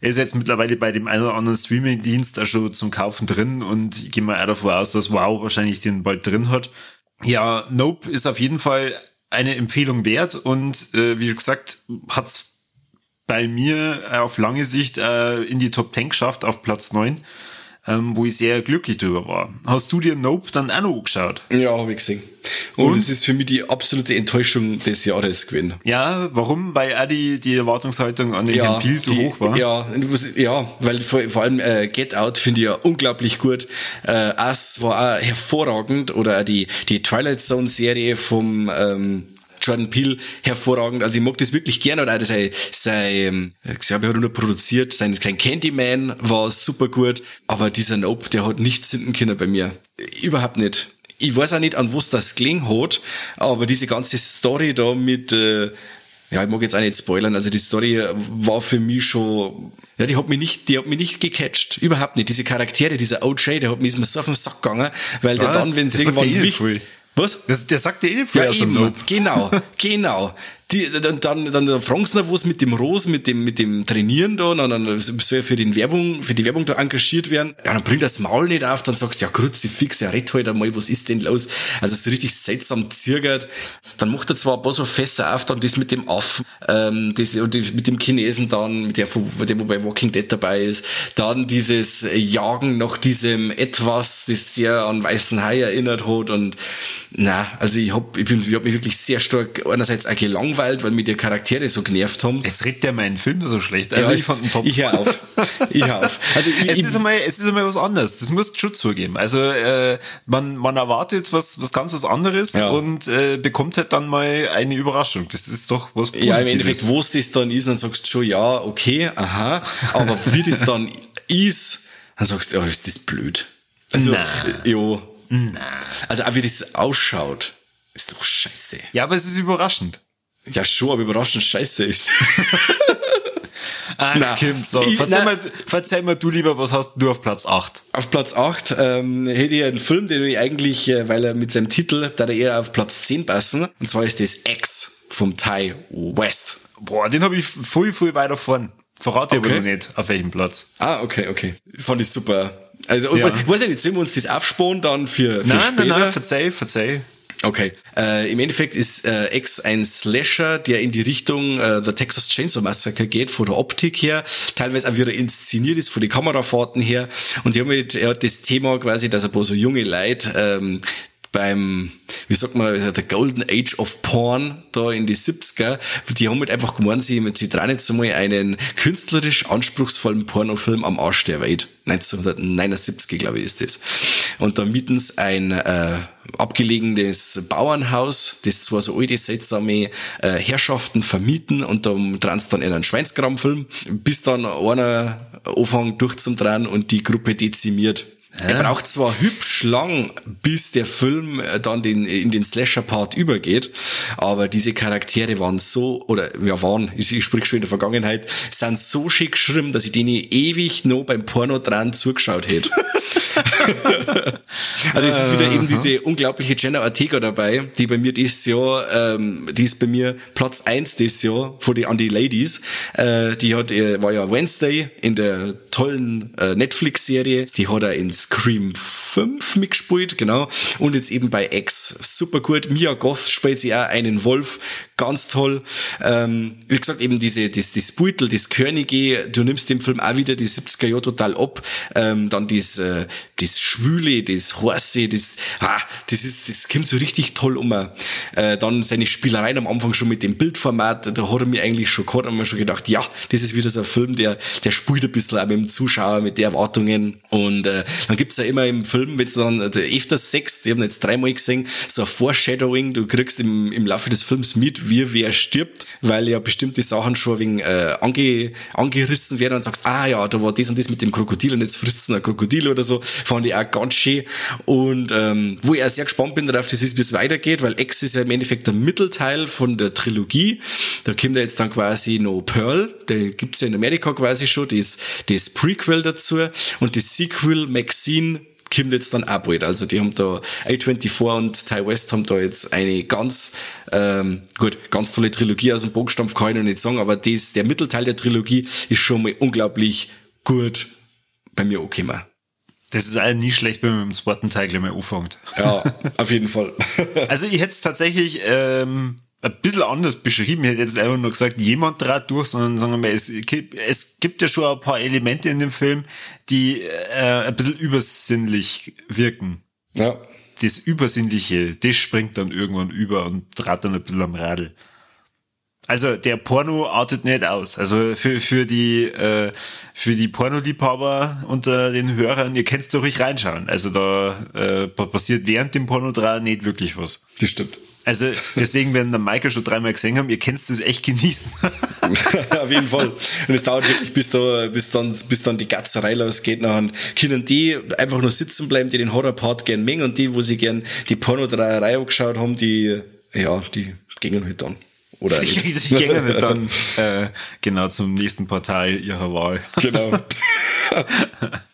Er ist jetzt mittlerweile bei dem einen oder anderen Streaming-Dienst auch schon zum Kaufen drin und ich gehe mal auch davon aus, dass Wow wahrscheinlich den bald drin hat. Ja, Nope ist auf jeden Fall eine Empfehlung wert und äh, wie gesagt, hat's bei mir auf lange Sicht äh, in die Top 10 geschafft auf Platz 9 ähm, wo ich sehr glücklich drüber war. Hast du dir Nope dann auch noch angeschaut? Ja, habe ich gesehen. Und, es ist für mich die absolute Enttäuschung des Jahres gewesen. Ja, warum? Weil auch die, die Erwartungshaltung an den ja, Herrn Peel so die, hoch war? Ja, ja weil vor, vor allem äh, Get Out finde ich ja unglaublich gut. Äh, Us war auch hervorragend oder auch die, die Twilight Zone Serie vom ähm, Jordan Peele hervorragend. Also ich mag das wirklich gerne. Und auch sein, sein ich glaube, er hat nur produziert, sein kein Candyman war super gut. Aber dieser Nope, der hat nichts hinten können bei mir. Überhaupt nicht. Ich weiß auch nicht, an was das kling hat, aber diese ganze Story da mit, äh, ja, ich mag jetzt auch nicht spoilern, also die Story war für mich schon, ja, die hat mich nicht, die hat mich nicht gecatcht. Überhaupt nicht. Diese Charaktere, dieser OJ, der hat mich so auf den Sack gegangen, weil was? der dann, wenn es irgendwann wichtig, was? Das, der sagt dir eh vorher ja, eben, Genau, genau. Die, dann, dann, dann fragen sie noch was mit dem Rose, mit dem, mit dem Trainieren da, und dann soll er für die Werbung, für die Werbung da engagiert werden. Ja, dann bringt das Maul nicht auf, dann sagst du, ja, grüezi fix, ja, red halt einmal, was ist denn los? Also, so richtig seltsam zirgert. Dann macht er zwar ein paar so Fässer auf, dann das mit dem Affen, ähm, das, und die, mit dem Chinesen dann, mit der, der, wo bei Walking Dead dabei ist. Dann dieses Jagen nach diesem etwas, das sehr an Weißen Hai erinnert hat und, na, also ich hab, ich bin, ich hab mich wirklich sehr stark einerseits auch gelangweilt, weil mir die Charaktere so genervt haben. Jetzt redet der meinen Film so schlecht. Also ja, ich fand ihn top. Ich hör auf. Ich hör auf. Also ich, es, ist einmal, es ist einmal was anderes. Das musst du schon zugeben. Also äh, man, man erwartet was, was ganz was anderes ja. und äh, bekommt halt dann mal eine Überraschung. Das ist doch was Positives. Ja, im Endeffekt, wo es das dann ist, dann sagst du schon, ja, okay, aha. Aber wie das dann ist, dann sagst du, oh, ist das blöd. Also, Nein. ja, na. Also auch wie das ausschaut, ist doch scheiße. Ja, aber es ist überraschend. Ja, schon, aber überraschend scheiße ist. Ach, na, Kim, so. Ich, verzeih, mal, verzeih mal du lieber, was hast du auf Platz 8? Auf Platz 8 ähm, hätte ich einen Film, den ich eigentlich, äh, weil er mit seinem Titel, da er eher auf Platz 10 passen. Und zwar ist das X vom Ty West. Boah, den habe ich voll, voll weiter vorn. Verrate okay. aber noch nicht, auf welchem Platz. Ah, okay, okay. Fand ich super. Also, ja. ich weiß nicht, sollen wir uns das aufsparen dann für, für nein, später? Nein, nein, verzeih, verzeih. Okay. Äh, Im Endeffekt ist äh, X ein Slasher, der in die Richtung äh, The Texas Chainsaw Massacre geht, von der Optik her, teilweise auch wieder inszeniert ist, von den Kamerafahrten her. Und die haben halt, er hat das Thema quasi, dass ein paar so junge Leute ähm, beim, wie sagt man, also der Golden Age of Porn da in die 70er, die haben halt einfach gemeint, sie, sie drehen jetzt einmal einen künstlerisch anspruchsvollen Pornofilm am Arsch der Welt. 1979, glaube ich, ist das. Und da mieten sie ein äh, abgelegenes Bauernhaus, das zwar so alte, seltsame äh, Herrschaften vermieten und da sie dann in einen Schweinsgram-Film, bis dann einer anfängt durchzudrehen und die Gruppe dezimiert. Er braucht zwar hübsch lang, bis der Film äh, dann den, in den Slasher-Part übergeht, aber diese Charaktere waren so, oder ja waren, ich, ich sprich schon in der Vergangenheit, sind so schick geschrieben, dass ich denen ewig noch beim Porno dran zugeschaut hätte. also es ist wieder eben diese unglaubliche Jenna Ortega dabei, die bei mir dieses Jahr, ähm, die ist bei mir Platz eins dieses Jahr vor die an die Ladies. Äh, die hat, äh, war ja Wednesday in der tollen äh, Netflix-Serie, die hat er in Scream 5 mitgespielt, genau. Und jetzt eben bei X. Super gut. Mia Goth spielt sie auch einen Wolf. Ganz toll. Ähm, wie gesagt, eben diese, das, das Beutel, das Körnige, du nimmst dem Film auch wieder die 70er Jahre total ab. Ähm, dann das, äh, das Schwüle, das Horse, das, ah, das ist, das kommt so richtig toll um. Äh, dann seine Spielereien am Anfang schon mit dem Bildformat, da hat er mir eigentlich schon gehabt, haben wir schon gedacht, ja, das ist wieder so ein Film, der, der spielt ein bisschen auch mit dem Zuschauer, mit den Erwartungen. Und äh, dann gibt's ja immer im Film, wenn du dann öfters sechst, ich habe jetzt dreimal gesehen, so ein Foreshadowing, du kriegst im, im Laufe des Films mit, wie wer stirbt, weil ja bestimmte Sachen schon wegen äh, ange, angerissen werden und sagst, ah ja, da war das und das mit dem Krokodil und jetzt frisst es ein Krokodil oder so, fand ich auch ganz schön. Und ähm, wo ich auch sehr gespannt bin darauf, dass es bis weitergeht, weil X ist ja im Endeffekt der Mittelteil von der Trilogie. Da kommt ja jetzt dann quasi noch Pearl, der gibt's ja in Amerika quasi schon, das, das Prequel dazu und das Sequel Maxine kommt jetzt dann auch bald. Also die haben da A24 und Ty West haben da jetzt eine ganz, ähm, gut, ganz tolle Trilogie aus dem Bogenstampf kann ich noch nicht sagen, aber das, der Mittelteil der Trilogie ist schon mal unglaublich gut bei mir angekommen. Das ist all nie schlecht, wenn man mit dem zweiten Teil gleich mal anfängt. Ja, auf jeden Fall. also ich hätte es tatsächlich ähm, ein bisschen anders beschrieben. Ich hätte jetzt einfach nur gesagt, jemand trat durch, sondern sagen wir mal, es gibt, es gibt ja schon ein paar Elemente in dem Film, die äh, ein bisschen übersinnlich wirken. Ja. Das Übersinnliche, das springt dann irgendwann über und trat dann ein bisschen am Radl. Also der Porno artet nicht aus. Also für, für die äh, für die Pornoliebhaber unter den Hörern, ihr könnt doch ruhig reinschauen. Also da äh, passiert während dem Porno dran nicht wirklich was. Das stimmt. Also deswegen, wenn der Michael schon dreimal gesehen haben, ihr könnt es echt genießen. Auf jeden Fall. Und es dauert wirklich, bis da, bis dann, bis dann die Gatzerei losgeht. Dann können die einfach nur sitzen bleiben, die den Horror-Part gern mengen und die, wo sie gern die Pornodreierei angeschaut haben, die, ja, die gingen halt dann. Oder ich, ich gehen nicht dann äh, genau zum nächsten Portal ihrer Wahl. Genau.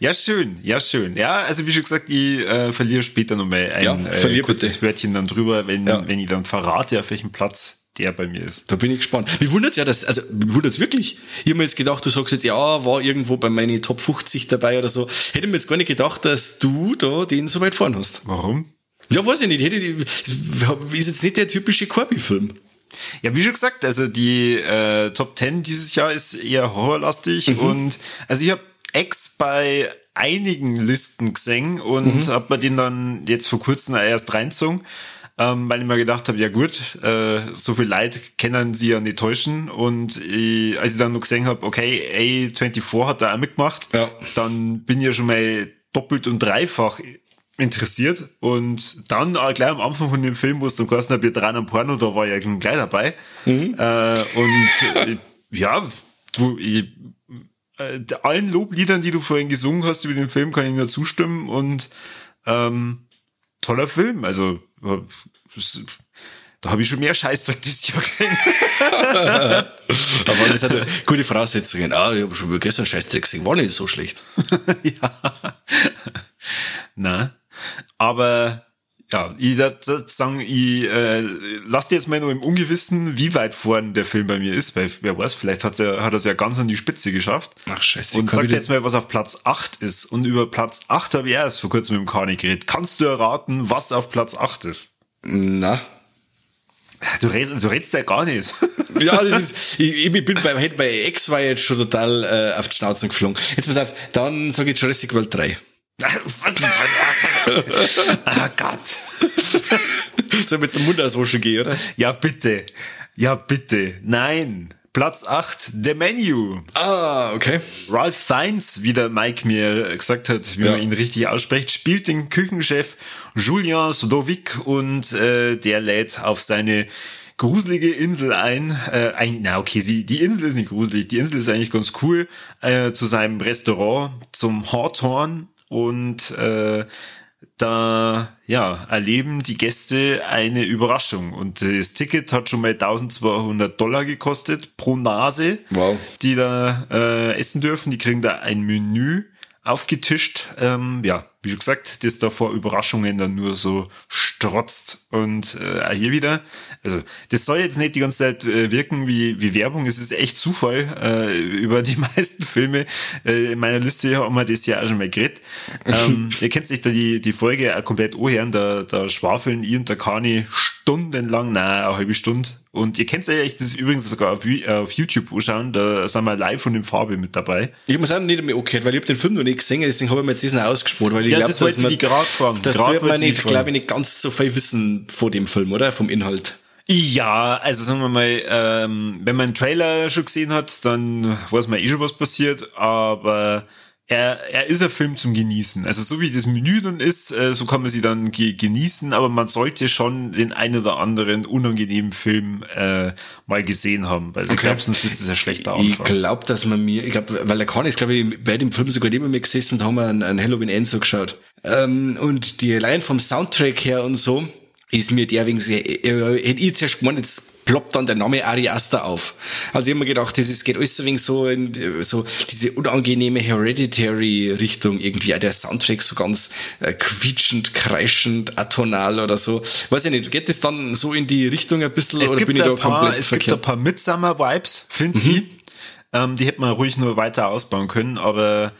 Ja, schön, ja, schön. Ja, also wie schon gesagt, ich äh, verliere später nochmal ein Ja, äh, kurzes bitte. Wörtchen dann drüber, wenn, Ja. wenn ich dann verrate, auf welchem Platz der bei mir ist. Da bin ich gespannt. Mich wundert's ja, dass, also, mich wundert's wirklich. Ich hab mir jetzt gedacht, du sagst jetzt, ja, war irgendwo bei meinen Top 50 dabei oder so. Hätte mir jetzt gar nicht gedacht, dass du da den so weit vorn hast. Warum? Ja, weiß ich nicht. Hätte, ist jetzt nicht der typische Corby-Film. Ja, wie schon gesagt, also die äh, Top 10 dieses Jahr ist eher horrorlastig Mhm. und also ich habe X bei einigen Listen gesehen und Mhm. hab mir den dann jetzt vor kurzem erst reinzogen, ähm, weil ich mir gedacht habe, ja gut, äh, so viel Leid können sie ja nicht täuschen und ich, als ich dann noch gesehen habe, okay, A24 hat da auch mitgemacht, Ja. dann bin ich ja schon mal doppelt und dreifach interessiert und dann auch gleich am Anfang von dem Film, wo es dann geheißen hat, wir dran am Porno, da war ich ja gleich dabei. Äh, und äh, ja, du, ich, äh, allen Lobliedern, die du vorhin gesungen hast über den Film, kann ich nur zustimmen und ähm, toller Film. Also äh, da habe ich schon mehr Scheißdreck dieses Jahr gesehen. Aber das hat eine gute Voraussetzungen. Ah, ich habe schon gestern Scheißdreck gesehen. War nicht so schlecht. ja. Na, aber ja, ich sagen, ich äh, lass dir jetzt mal nur im Ungewissen, wie weit vorn der Film bei mir ist, weil wer weiß, vielleicht hat er hat es ja ganz an die Spitze geschafft. Ach, scheiße. Und kann sag ich dir jetzt mal, was auf Platz 8 ist. Und über Platz 8 habe ich erst vor kurzem mit dem Kani geredet. Kannst du erraten, was auf Platz 8 ist? Na. Du redest, du redest ja gar nicht. Ja, das ist, ich, ich bin bei, hätte bei X war jetzt schon total äh, auf die Schnauze geflogen. Jetzt pass auf, dann sage ich Jurassic World 3. Was, was, was, ah Gott. Soll mit zum Mund auswaschen gehen, oder? Ja, bitte. Ja, bitte. Nein. Platz 8, The Menu. Ah, okay. Ralph Fiennes, wie der Mike mir gesagt hat, wie Ja. man ihn richtig ausspricht, spielt den Küchenchef Julian Sodovic und äh, der lädt auf seine gruselige Insel ein. Äh, ein na okay, sie, die Insel ist nicht gruselig, die Insel ist eigentlich ganz cool, äh, zu seinem Restaurant, zum Hawthorne und äh, da ja, erleben die Gäste eine Überraschung. Und das Ticket hat schon mal 1200 Dollar gekostet pro Nase Wow. die da äh, essen dürfen. Die kriegen da ein Menü aufgetischt. Ähm, ja, wie schon gesagt, das da vor Überraschungen dann nur so strotzt. Und äh, auch hier wieder, also das soll jetzt nicht die ganze Zeit äh, wirken wie, wie Werbung. Es ist echt Zufall. Äh, über die meisten Filme äh, in meiner Liste haben wir das ja auch schon mal geredet. ähm, ihr kennt sich da die, die Folge auch komplett anhören. Da, da schwafeln ich und der Kani stundenlang, nein, eine halbe Stunde. Und ihr kennt ja echt das übrigens sogar auf, Yu- auf YouTube anschauen, da sind wir live von dem Farbe mit dabei. Ich habe es auch nicht mehr angehört, weil ich hab den Film noch nicht gesehen, deswegen habe ich mir jetzt diesen ausgespart, weil ich Ja, glaube, das dass man, ich gerade fragen. das sollte man ich nicht, glaube ich, nicht ganz so viel wissen vor dem Film, oder? Vom Inhalt. Ja, also sagen wir mal, ähm, wenn man einen Trailer schon gesehen hat, dann weiß man eh schon, was passiert, aber er, er ist ein Film zum Genießen. Also so wie das Menü dann ist, äh, so kann man sie dann ge genießen, aber man sollte schon den ein oder anderen unangenehmen Film äh, mal gesehen haben, weil okay. ich glaube, sonst ist das ein schlechter Anfang. Ich glaube, dass man mir, ich glaube, weil er kann ist, glaube ich, bei dem Film sogar neben mir gesessen und haben wir einen, einen Halloween End so geschaut. Ähm, und die allein vom Soundtrack her und so, ist mir der wegen, äh, äh, hätte ich zuerst gemeint, jetzt ploppt dann der Name Ari Aster auf. Also ich habe mir gedacht, das ist, geht alles so wegen so in, so diese unangenehme Hereditary-Richtung irgendwie, auch der Soundtrack so ganz äh, quietschend, kreischend, atonal oder so. Weiß ich nicht, geht das dann so in die Richtung ein bisschen es oder bin ich da paar, komplett Es verkehrt? gibt ein paar Midsummer-Vibes, finde mhm. ich. Ähm, die hätte man ruhig nur weiter ausbauen können, aber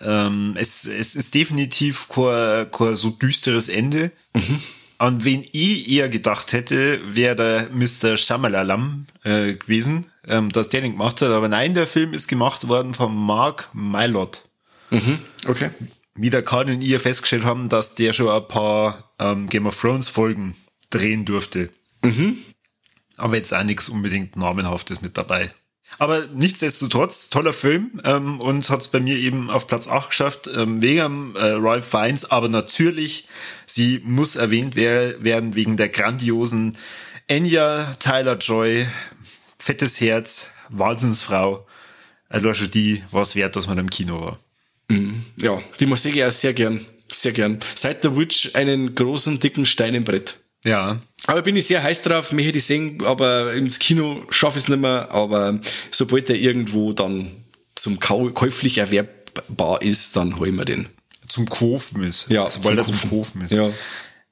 ähm, es, es ist definitiv kein, kein so düsteres Ende. Mhm. An wen ich eher gedacht hätte, wäre der Mr. Shamalalam äh, gewesen, ähm, dass der den gemacht hat. Aber nein, der Film ist gemacht worden von Mark Mylott. Mhm, okay. Wie der Kahn und ihr festgestellt haben, dass der schon ein paar ähm, Game of Thrones Folgen drehen durfte. Mhm. Aber jetzt auch nichts unbedingt Namenhaftes mit dabei. Aber nichtsdestotrotz, toller Film ähm, und hat es bei mir eben auf Platz 8 geschafft, ähm, wegen äh, Ralph Fiennes, aber natürlich, sie muss erwähnt wer werden wegen der grandiosen Enya Tyler-Joy, fettes Herz, Wahnsinnsfrau. Also schon die war es wert, dass man im Kino war. Mhm. Ja, die Musik ja sehr gern, sehr gern. Seit The Witch einen großen, dicken Stein im Brett. Ja. Aber bin ich sehr heiß drauf, mich hätte ich sehen, aber ins Kino schaffe ich es nicht mehr. Aber sobald der irgendwo dann zum Kau käuflich erwerbbar ist, dann hol ich mir den. Zum Kaufen ist. Ja, sobald er zum Kaufen ist. Ja.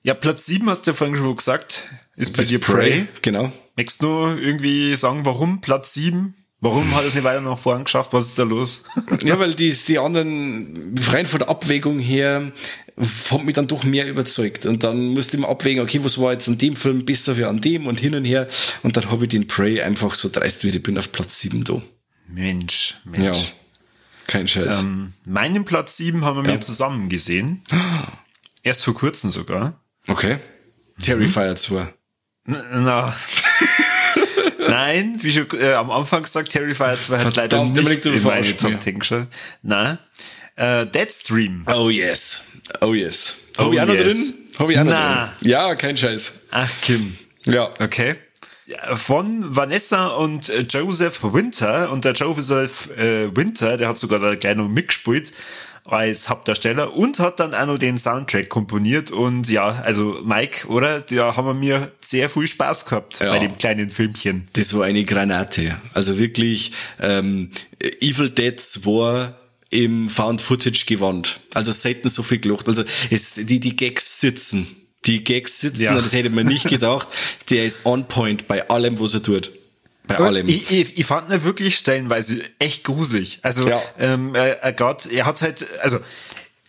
Ja, Platz 7 hast du ja vorhin schon gesagt, ist bei dir Prey. Prey. Genau. Möchtest du irgendwie sagen, warum Platz 7? Warum hat es nicht weiter nach vorn geschafft? Was ist da los? ja, weil die, die anderen, rein von der Abwägung her, hat mich dann doch mehr überzeugt. Und dann musste ich mal abwägen, okay, was war jetzt an dem Film besser wie an dem und hin und her. Und dann habe ich den Prey einfach so dreist wie ich bin auf Platz 7 da. Mensch, Mensch. Ja, kein Scheiß. Ähm, meinen Platz 7 haben wir ja. mir zusammen gesehen. Erst vor kurzem sogar. Okay. Terrifier mhm. 2. Na. Nein, wie schon äh, am Anfang gesagt, Terrifier 2 hat leider nicht in meine Top 10 geschaut. Nein. Äh, Deadstream. Oh yes. Oh yes. Oh Habe ich auch noch drin? Habe ich auch noch drin? Ja, kein Scheiß. Ach, Kim. Ja. Okay. Von Vanessa und äh, Joseph Winter. Und der Joseph äh, Winter, der hat sogar da gleich noch mitgespielt als Hauptdarsteller und hat dann auch noch den Soundtrack komponiert und ja, also Mike, oder? Da haben wir mir sehr viel Spaß gehabt ja. bei dem kleinen Filmchen. Das war eine Granate. Also wirklich ähm, Evil Dead 2 im Found Footage gewandt. Also selten so viel gelacht. Also es, die, die Gags sitzen. Die Gags sitzen, ja. das hätte man nicht gedacht. Der ist on point bei allem, was er tut. Bei allem. Ich, ich, ich fand ihn wirklich stellenweise echt gruselig. Also ja. ähm, er, er, grad, er hat halt, also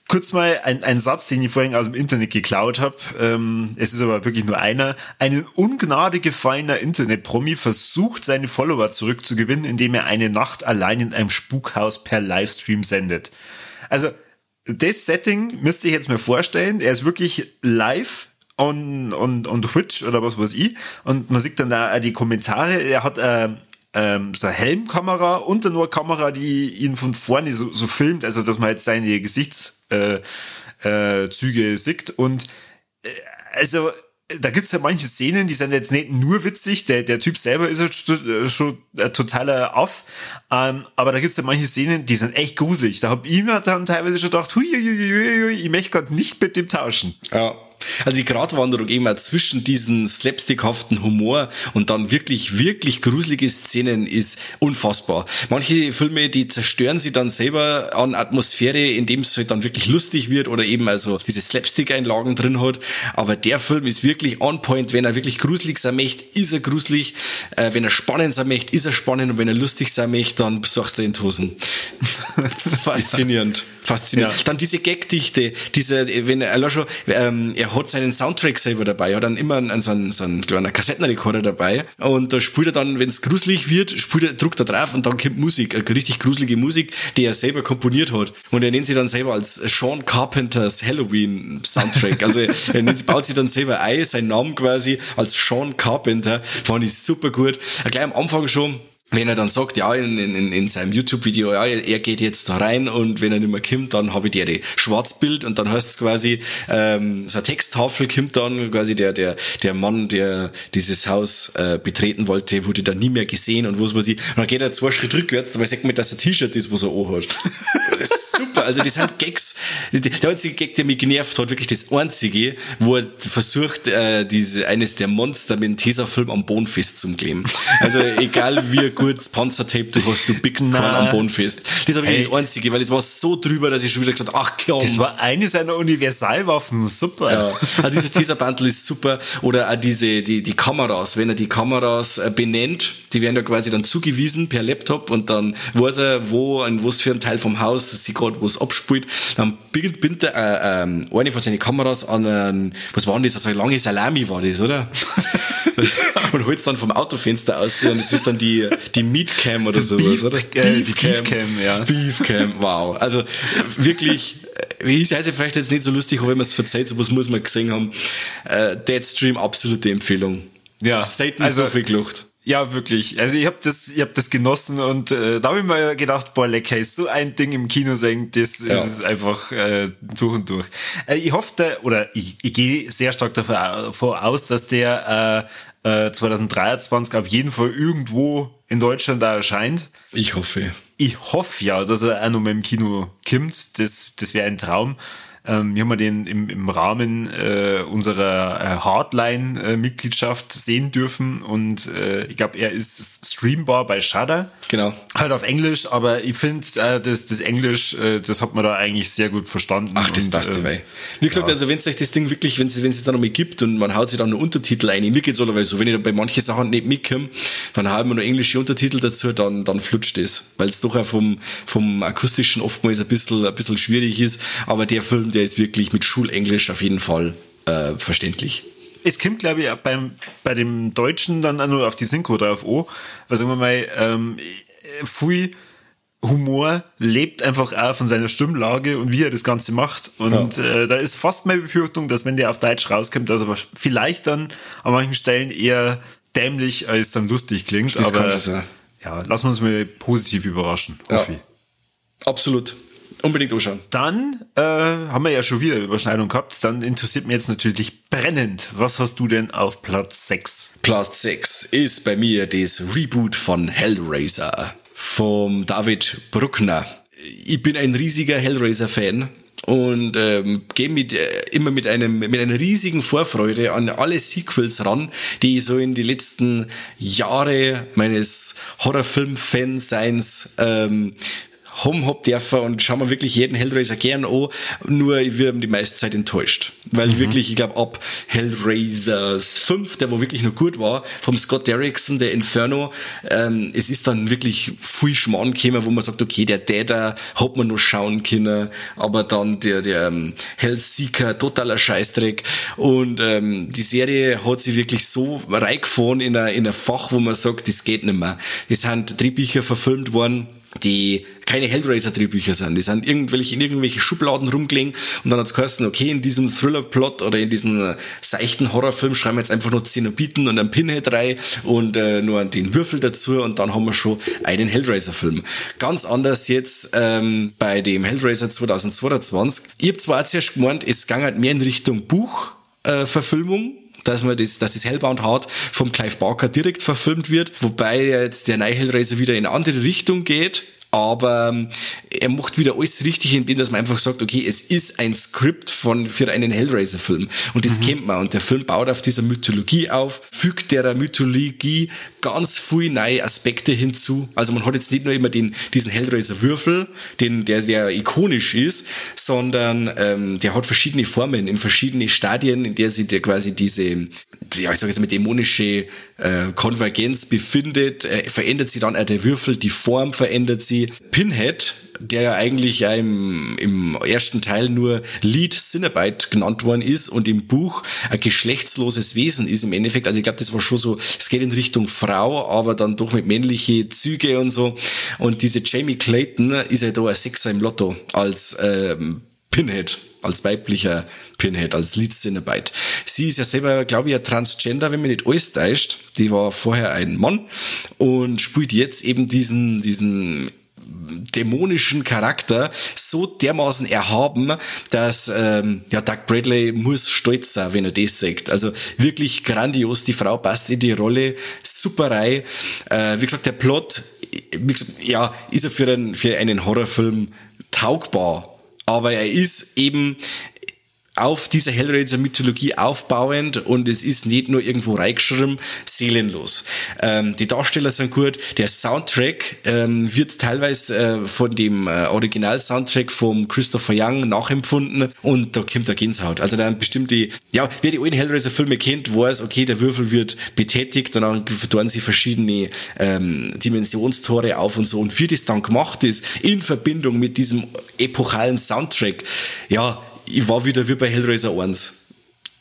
kurz mal ein, ein Satz, den ich vorhin aus dem Internet geklaut habe. Ähm, es ist aber wirklich nur einer. Ein Ungnade gefallener Internet-Promi versucht, seine Follower zurückzugewinnen, indem er eine Nacht allein in einem Spukhaus per Livestream sendet. Also, das Setting müsste ich jetzt mir vorstellen. Er ist wirklich live on, on, on Twitch oder was weiß ich. Und man sieht dann da die Kommentare. Er hat äh, ähm, so Helmkamera und dann nur Kamera, die ihn von vorne so, so filmt, also dass man jetzt seine Gesichtszüge äh, äh, sieht. Und äh, also da gibt's ja manche Szenen, die sind jetzt nicht nur witzig, der, der Typ selber ist ja schon, schon totaler Off, ähm, aber da gibt's ja manche Szenen, die sind echt gruselig. Da hab ich mir dann teilweise schon gedacht, hui, hui, hui, hui, ich möchte gerade nicht mit dem tauschen. Ja. Also die Gratwanderung immer zwischen diesen slapstickhaften Humor und dann wirklich, wirklich gruselige Szenen ist unfassbar. Manche Filme, die zerstören sie dann selber an Atmosphäre, indem es halt dann wirklich lustig wird oder eben also diese Slapstick-Einlagen drin hat. Aber der Film ist wirklich on point. Wenn er wirklich gruselig sein möchte, ist er gruselig. Äh, wenn er spannend sein möchte, ist er spannend. Und wenn er lustig sein möchte, dann besorgst du in Hosen. Faszinierend. Faszinierend. Ja. Dann diese Gagdichte, diese, wenn er schon, ähm, er hat seinen Soundtrack selber dabei, er hat dann immer einen, so einen, so einen kleinen Kassettenrekorder dabei und da spielt er dann, wenn es gruselig wird, spielt er, druckt er drauf und dann kommt Musik, eine richtig gruselige Musik, die er selber komponiert hat. Und er nennt sie dann selber als Sean Carpenters Halloween Soundtrack. Also er nennt, baut sich dann selber ein, seinen Namen quasi als Sean Carpenter. Fand ich super gut. Gleich am Anfang schon wenn er dann sagt, ja, in, in, in seinem YouTube-Video, ja, er geht jetzt da rein und wenn er nicht mehr kommt, dann habe ich der Schwarzbild und dann heißt es quasi, ähm, so eine Texttafel kommt dann quasi der, der, der Mann, der dieses Haus äh, betreten wollte, wurde dann nie mehr gesehen und was weiß ich. Und dann geht er zwei Schritte rückwärts, weil sagt mir, dass er T-Shirt ist, was er anhat. das super. Also die sind Gags. Der einzige Gag, der mich genervt hat, wirklich das einzige, wo er versucht, äh, diese, eines der Monster mit dem Tesafilm am Boden festzukleben. Also egal wie gutes Panzertape du hast, du biegst keinen am Boden fest. Das war wirklich hey. das Einzige, weil es war so drüber, dass ich schon wieder gesagt ach komm. Das war eine seiner Universalwaffen, super. Ja. Also dieses Teaser-Bundle ist super. Oder auch diese, die, die Kameras, wenn er die Kameras äh, benennt, die werden ja quasi dann zugewiesen per Laptop und dann weiß er, wo, in was für ein Teil vom Haus sie gerade was abspielt. Dann bindet er äh, äh, eine von seinen Kameras an, äh, was war denn das, also eine lange Salami war das, oder? und holt es dann vom Autofenster aus und es ist dann die, die Meatcam oder sowas, Beef, oder? Äh, Beefcam. Beefcam, ja. Beefcam, wow. Also wirklich, ist also vielleicht jetzt nicht so lustig, aber wenn man es verzeiht, sowas muss man gesehen haben. Äh, Deadstream, absolute Empfehlung. Ja. Selten also, so viel gelucht. Ja, wirklich. Also ich habe das, ich hab das genossen und äh, da habe ich mir gedacht, boah, lecker, ist so ein Ding im Kino sehen, das ja. ist einfach äh, durch und durch. Äh, ich hoffe, oder ich, ich gehe sehr stark davor aus, dass der äh, 2023 äh, auf jeden Fall irgendwo in Deutschland da erscheint. Ich hoffe. Ich hoffe ja, dass er auch noch mal im Kino kommt. Das, das wäre ein Traum. Ähm, wir haben den im, im Rahmen äh, unserer äh, Hardline-Mitgliedschaft sehen dürfen und äh, ich glaube, er ist streambar bei Shudder. Genau. Halt auf Englisch, aber ich finde, äh, das, das Englisch, äh, das hat man da eigentlich sehr gut verstanden. Ach, das und, passt dabei. Äh, Wie gesagt, ja. also wenn es euch das Ding wirklich, wenn es es dann nochmal gibt und man haut sich dann einen Untertitel ein, mir geht's weil so, wenn ich dann bei manchen Sachen nicht mitkomme, dann haben wir noch englische Untertitel dazu, dann, dann flutscht das. Weil es doch auch vom, vom akustischen oftmals ein bisschen, ein bisschen schwierig ist, aber der Film, der ist wirklich mit Schulenglisch auf jeden Fall äh, verständlich. Es kommt, glaube ich, beim, bei dem Deutschen dann auch nur auf die Synchro drauf an. Weil sagen wir mal, ähm, viel Humor lebt einfach auch von seiner Stimmlage und wie er das Ganze macht. Und ja. äh, da ist fast meine Befürchtung, dass wenn der auf Deutsch rauskommt, dass er vielleicht dann an manchen Stellen eher dämlich als dann lustig klingt. Das aber ja, lassen wir uns mal positiv überraschen, hoffe ja. Absolut. Unbedingt anschauen. Dann äh, haben wir ja schon wieder Überschneidung gehabt. Dann interessiert mich jetzt natürlich brennend. Was hast du denn auf Platz 6? Platz 6 ist bei mir das Reboot von Hellraiser vom David Bruckner. Ich bin ein riesiger Hellraiser-Fan und ähm, gehe mit, äh, immer mit einem mit einer riesigen Vorfreude an alle Sequels ran, die ich so in die letzten Jahre meines Horrorfilm-Fanseins ähm, hab dürfen und schauen wir wirklich jeden Hellraiser gern an, nur ich werde die meiste Zeit enttäuscht. Weil mhm. wirklich, ich glaube, ab Hellraiser 5, der wo wirklich noch gut war, vom Scott Derrickson, der Inferno, ähm, es ist dann wirklich viel Schmarrn gekommen, wo man sagt, okay, der Däder hat man noch schauen können, aber dann der, der ähm, Hellseeker, totaler Scheißdreck. Und ähm, die Serie hat sich wirklich so reingefahren in ein, in ein Fach, wo man sagt, das geht nicht mehr. Es sind Drehbücher verfilmt worden, die keine Hellraiser-Drehbücher sind. Die sind irgendwelche, in irgendwelche Schubladen rumgelegen und dann hat's geheißen, okay, in diesem Thriller-Plot oder in diesem seichten Horrorfilm schreiben wir jetzt einfach nur Zenobiten und ein Pinhead rein und äh, nur den Würfel dazu und dann haben wir schon einen Hellraiser-Film. Ganz anders jetzt ähm, bei dem Hellraiser 2022. Ich habe zwar zuerst gemeint, es ging halt mehr in Richtung Buchverfilmung, äh, dass man das, dass das Hellbound Heart vom Clive Barker direkt verfilmt wird, wobei jetzt der neue Hellraiser wieder in andere Richtung geht aber ähm, er macht wieder alles richtig, indem dass man einfach sagt, okay, es ist ein Skript von für einen Hellraiser-Film und das mhm. kennt man und der Film baut auf dieser Mythologie auf, fügt der Mythologie ganz viele neue Aspekte hinzu. Also man hat jetzt nicht nur immer den diesen Hellraiser-Würfel, den der sehr ikonisch ist, sondern ähm, der hat verschiedene Formen in verschiedene Stadien, in der der quasi diese, ja ich sage jetzt mal dämonische äh, Konvergenz befindet, äh, verändert sich dann auch der Würfel, die Form verändert sich Pinhead, der ja eigentlich im, im ersten Teil nur Lead Cinnabite genannt worden ist und im Buch ein geschlechtsloses Wesen ist im Endeffekt. Also ich glaube, das war schon so, es geht in Richtung Frau, aber dann doch mit männliche Züge und so. Und diese Jamie Clayton ist ja da ein Sechser im Lotto als ähm, Pinhead. Als weiblicher Pinhead, als Lead Cinnabite. Sie ist ja selber, glaube ich, ein Transgender, wenn mich nicht alles täuscht. Die war vorher ein Mann und spielt jetzt eben diesen, diesen dämonischen Charakter so dermaßen erhaben, dass ähm, ja Doug Bradley muss stolz sein, wenn er das sagt. Also wirklich grandios. Die Frau passt in die Rolle, superei. Äh, wie gesagt, der Plot, gesagt, ja, ist er für einen, für einen Horrorfilm taugbar. Aber er ist eben, auf dieser Hellraiser-Mythologie aufbauend und es ist nicht nur irgendwo reingeschrieben, seelenlos. Ähm, die Darsteller sind gut, der Soundtrack ähm, wird teilweise äh, von dem äh, Original-Soundtrack vom Christopher Young nachempfunden und da kommt der Gänsehaut. Also dann bestimmt die, ja, wer die alten Hellraiser-Filme kennt, weiß, okay, der Würfel wird betätigt und dann tun sie verschiedene ähm, Dimensionstore auf und so und wie das dann gemacht ist, in Verbindung mit diesem epochalen Soundtrack, ja, ich war wieder wie bei Hellraiser 1,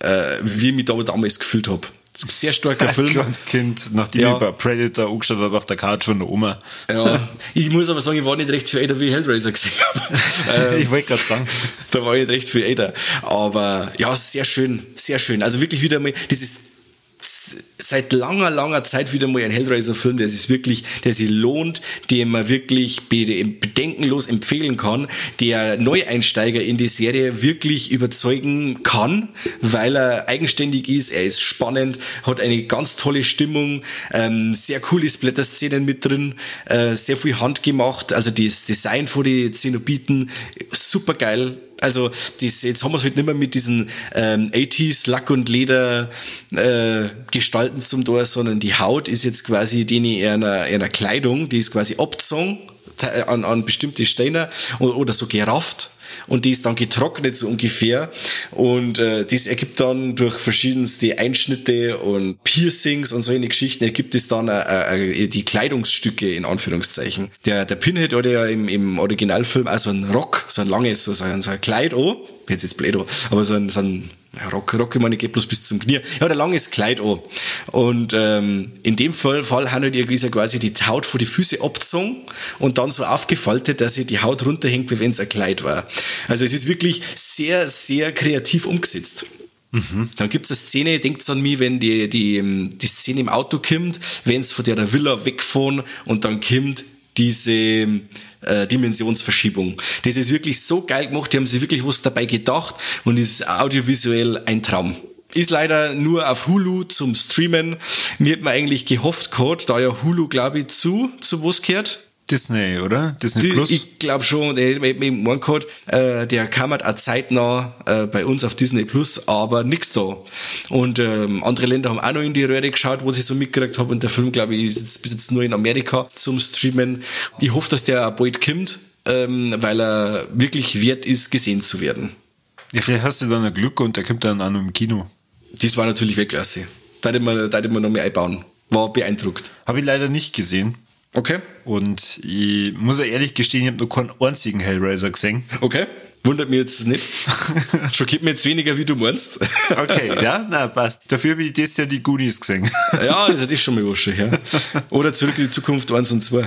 äh, wie ich mich da damals gefühlt habe. Sehr starker Als Film. kleines Kind, nachdem Ja. ich bei Predator angeschaut habe auf der Couch von der Oma. Ja, ich muss aber sagen, ich war nicht recht viel älter, wie ich Hellraiser gesehen habe. ich wollte gerade sagen. da war ich nicht recht viel älter. Aber ja, sehr schön, sehr schön. Also wirklich wieder mal dieses seit langer, langer Zeit wieder mal ein Hellraiser-Film, der sich wirklich, der sich lohnt, den man wirklich be- bedenkenlos empfehlen kann, der Neueinsteiger in die Serie wirklich überzeugen kann, weil er eigenständig ist, er ist spannend, hat eine ganz tolle Stimmung, ähm, sehr coole Splatter-Szenen mit drin, äh, sehr viel handgemacht, also das Design von den Zenobiten, super geil, also das, jetzt haben wir es halt nicht mehr mit diesen ähm, 80s Lack und Leder äh, Gestalten zum Tor, sondern die Haut ist jetzt quasi die in einer, einer Kleidung, die ist quasi abgezogen te- an, an bestimmte Steine oder so gerafft und die ist dann getrocknet so ungefähr und äh, das ergibt dann durch verschiedenste Einschnitte und Piercings und solche Geschichten ergibt es dann äh, äh, die Kleidungsstücke in Anführungszeichen. Der, der Pinhead hatte ja im, im Originalfilm auch so ein Rock, so ein langes, so ein, so ein Kleid an, jetzt ist blöd aber so ein, so ein Rock, Rock, ich meine, geht bloß bis zum Knie. Ja, ein langes Kleid an. Und ähm, in dem Fall, Fall haben halt so quasi die Haut vor die Füße abgezogen und dann so aufgefaltet, dass sich die Haut runterhängt, wie wenn es ein Kleid war. Also es ist wirklich sehr, sehr kreativ umgesetzt. Dann gibt's eine Szene, denkt's an mich, wenn die, die, ähm, die Szene im Auto kommt, wenn's von der Villa wegfahren und dann kommt diese äh, Dimensionsverschiebung. Das ist wirklich so geil gemacht, die haben sich wirklich was dabei gedacht und ist audiovisuell ein Traum. Ist leider nur auf Hulu zum Streamen. Mir hat man eigentlich gehofft gehabt, da ja Hulu, glaube ich, zu, zu was gehört? Disney, oder? Disney Die, Plus. ich glaube schon, mir im Morgen gehabt, äh, der kam halt auch zeitnah äh, bei uns auf Disney Plus, aber nix da. Und ähm, andere Länder haben auch noch in die Röhre geschaut, wo ich so mitgekriegt habe. Und der Film, glaube ich, ist jetzt, bis jetzt nur in Amerika zum Streamen. Ich hoffe, dass der bald kommt, ähm, weil er wirklich wert ist, gesehen zu werden. ja, vielleicht hast du dann ein Glück und der kommt dann auch noch im Kino. Das war natürlich Weltklasse. Da hätte man, da hätte man noch mehr einbauen. War beeindruckt. Habe ich leider nicht gesehen. Okay. Und ich muss ja ehrlich gestehen, ich habe noch keinen einzigen Hellraiser gesehen. Okay. Wundert mich jetzt nicht. Schockiert mich jetzt weniger, wie du meinst. Okay, ja, na passt. Dafür habe ich das Jahr die Goonies gesehen. Ja, das ist schon mal was schon, ja. Oder zurück in die Zukunft 1 und 2.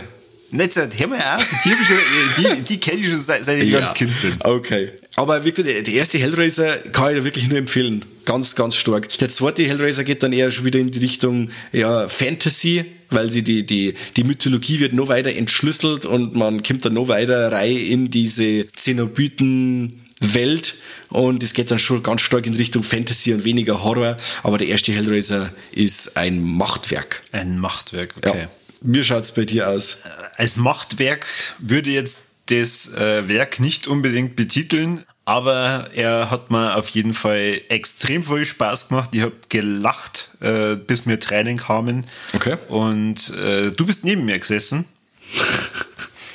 Nicht seit, hör mal auf, die, ich schon, die, die kenne ich schon seit, seit ich ganz Kind bin. Okay. Aber wirklich, der der erste Hellraiser kann ich dir wirklich nur empfehlen. Ganz, ganz stark. Der zweite Hellraiser geht dann eher schon wieder in die Richtung ja, Fantasy, weil sie die, die, die Mythologie wird noch weiter entschlüsselt und man kommt dann noch weiter rein in diese Zenobiten Welt und es geht dann schon ganz stark in Richtung Fantasy und weniger Horror, aber der erste Hellraiser ist ein Machtwerk. Ein Machtwerk, okay. Ja. Wie schaut's bei dir aus? Als Machtwerk würde jetzt das äh, Werk nicht unbedingt betiteln, aber er hat mir auf jeden Fall extrem viel Spaß gemacht. Ich habe gelacht, äh, bis mir Tränen kamen. Okay. Und äh, du bist neben mir gesessen.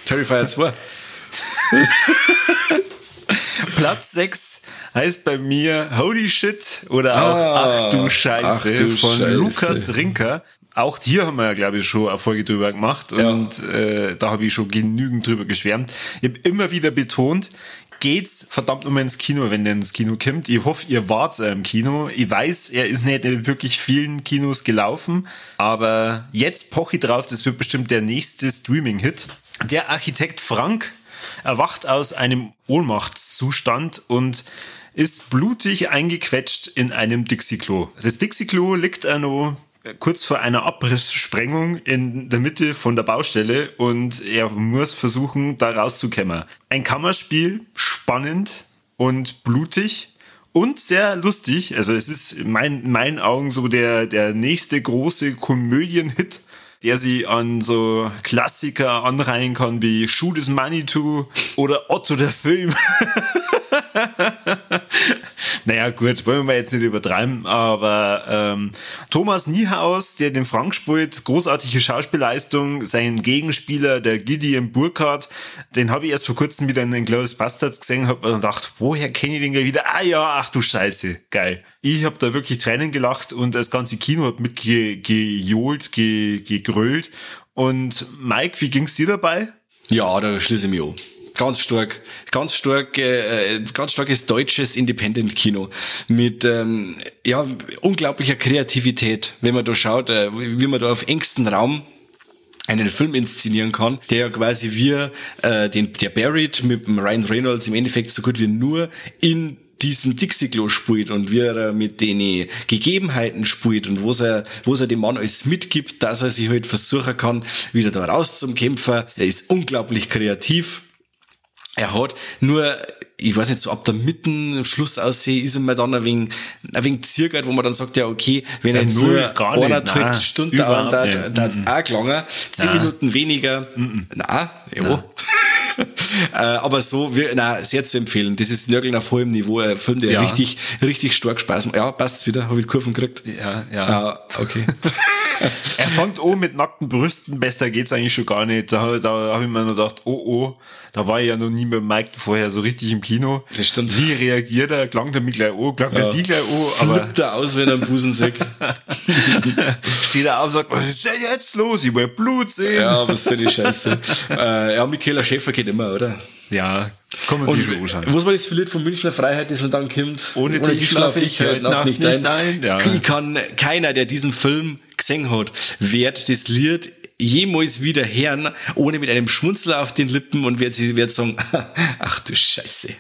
Terrifier 2. Platz 6 heißt bei mir Holy Shit oder auch Ah, Ach du Scheiße Ach du von Scheiße. Lukas Rinker. Auch hier haben wir ja, glaube ich, schon eine Folge drüber gemacht und äh, da habe ich schon genügend drüber geschwärmt. Ich habe immer wieder betont, geht's verdammt nochmal ins Kino, wenn der ins Kino kommt. Ich hoffe, ihr wart im Kino. Ich weiß, er ist nicht in wirklich vielen Kinos gelaufen, aber jetzt poche ich drauf, das wird bestimmt der nächste Streaming-Hit. Der Architekt Frank erwacht aus einem Ohnmachtszustand und ist blutig eingequetscht in einem Dixie-Klo. Das Dixie-Klo liegt auch noch kurz vor einer Abrisssprengung in der Mitte von der Baustelle und er muss versuchen, da rauszukommen. Ein Kammerspiel, spannend und blutig und sehr lustig. Also es ist in meinen, in meinen Augen so der, der nächste große Komödienhit der sie an so Klassiker anreihen kann wie Shoot is Manitou oder Otto der Film. naja, gut, wollen wir jetzt nicht übertreiben, aber ähm, Thomas Niehaus, der den Frank spielt, großartige Schauspielleistung, sein Gegenspieler, der Gideon Burkhardt, den habe ich erst vor kurzem wieder in den Glorious Bastards gesehen, habe mir gedacht, woher kenne ich den gleich wieder? Ah ja, ach du Scheiße, geil. Ich habe da wirklich Tränen gelacht und das ganze Kino hat mitgejohlt, ge, gegrölt. Und Mike, wie ging's dir dabei? Ja, da schließe ich mich an ganz stark, ganz stark, äh, ganz starkes deutsches Independent-Kino mit ähm, ja unglaublicher Kreativität, wenn man da schaut, äh, wie man da auf engstem Raum einen Film inszenieren kann, der ja quasi wir äh, den der Buried mit dem Ryan Reynolds im Endeffekt so gut wie nur in diesen Dixie-Klo spielt und wie er mit den Gegebenheiten spielt und wo er, wo er dem Mann alles mitgibt, dass er sich halt versuchen kann, wieder da raus zum Kämpfer. Er ist unglaublich kreativ er hat nur, ich weiß nicht, so ab der Mitten, am Schluss aussehe, ist er mir dann ein wenig, ein wenig zirkelt, wo man dann sagt, ja, okay, wenn er jetzt nur eineinhalb Stunden dauern, da, da hat's auch gelangen, zehn Nein. Minuten weniger, mm na, ja. äh, aber so, wir, na, sehr zu empfehlen. Das ist Nörgeln auf hohem Niveau, ein Film, der ja. richtig, richtig stark Spaß macht. Ja, passt's wieder, habe ich Kurven gekriegt. Ja, ja. Uh, okay. er fängt an mit nackten Brüsten, besser geht's eigentlich schon gar nicht. Da, da habe ich mir nur gedacht, oh oh, da war ich ja noch nie mit Mike vorher so richtig im Kino. Das stimmt. Wie reagiert er? Klang der mich gleich an? Klang ja. der sie gleich an? Aber Flippt er aus, wenn er einen Busen sagt. Steht er auf und sagt, was ist denn jetzt los? Ich will Blut sehen. Ja, was soll die Scheiße. äh, ja, Michaela Schäfer geht immer, oder? Ja, kommen Sie schon anschauen. Was war das für Lied von Münchner Freiheit, das dann kommt? Ohne, Ohne dich schlafe ich heute Nacht nicht, nicht ein. ein. Ja. Ich kann, keiner, der diesen Film gesehen hat, wird das Lied jemals wieder hören, ohne mit einem Schmunzler auf den Lippen und wird sie wird sagen, ach du Scheiße.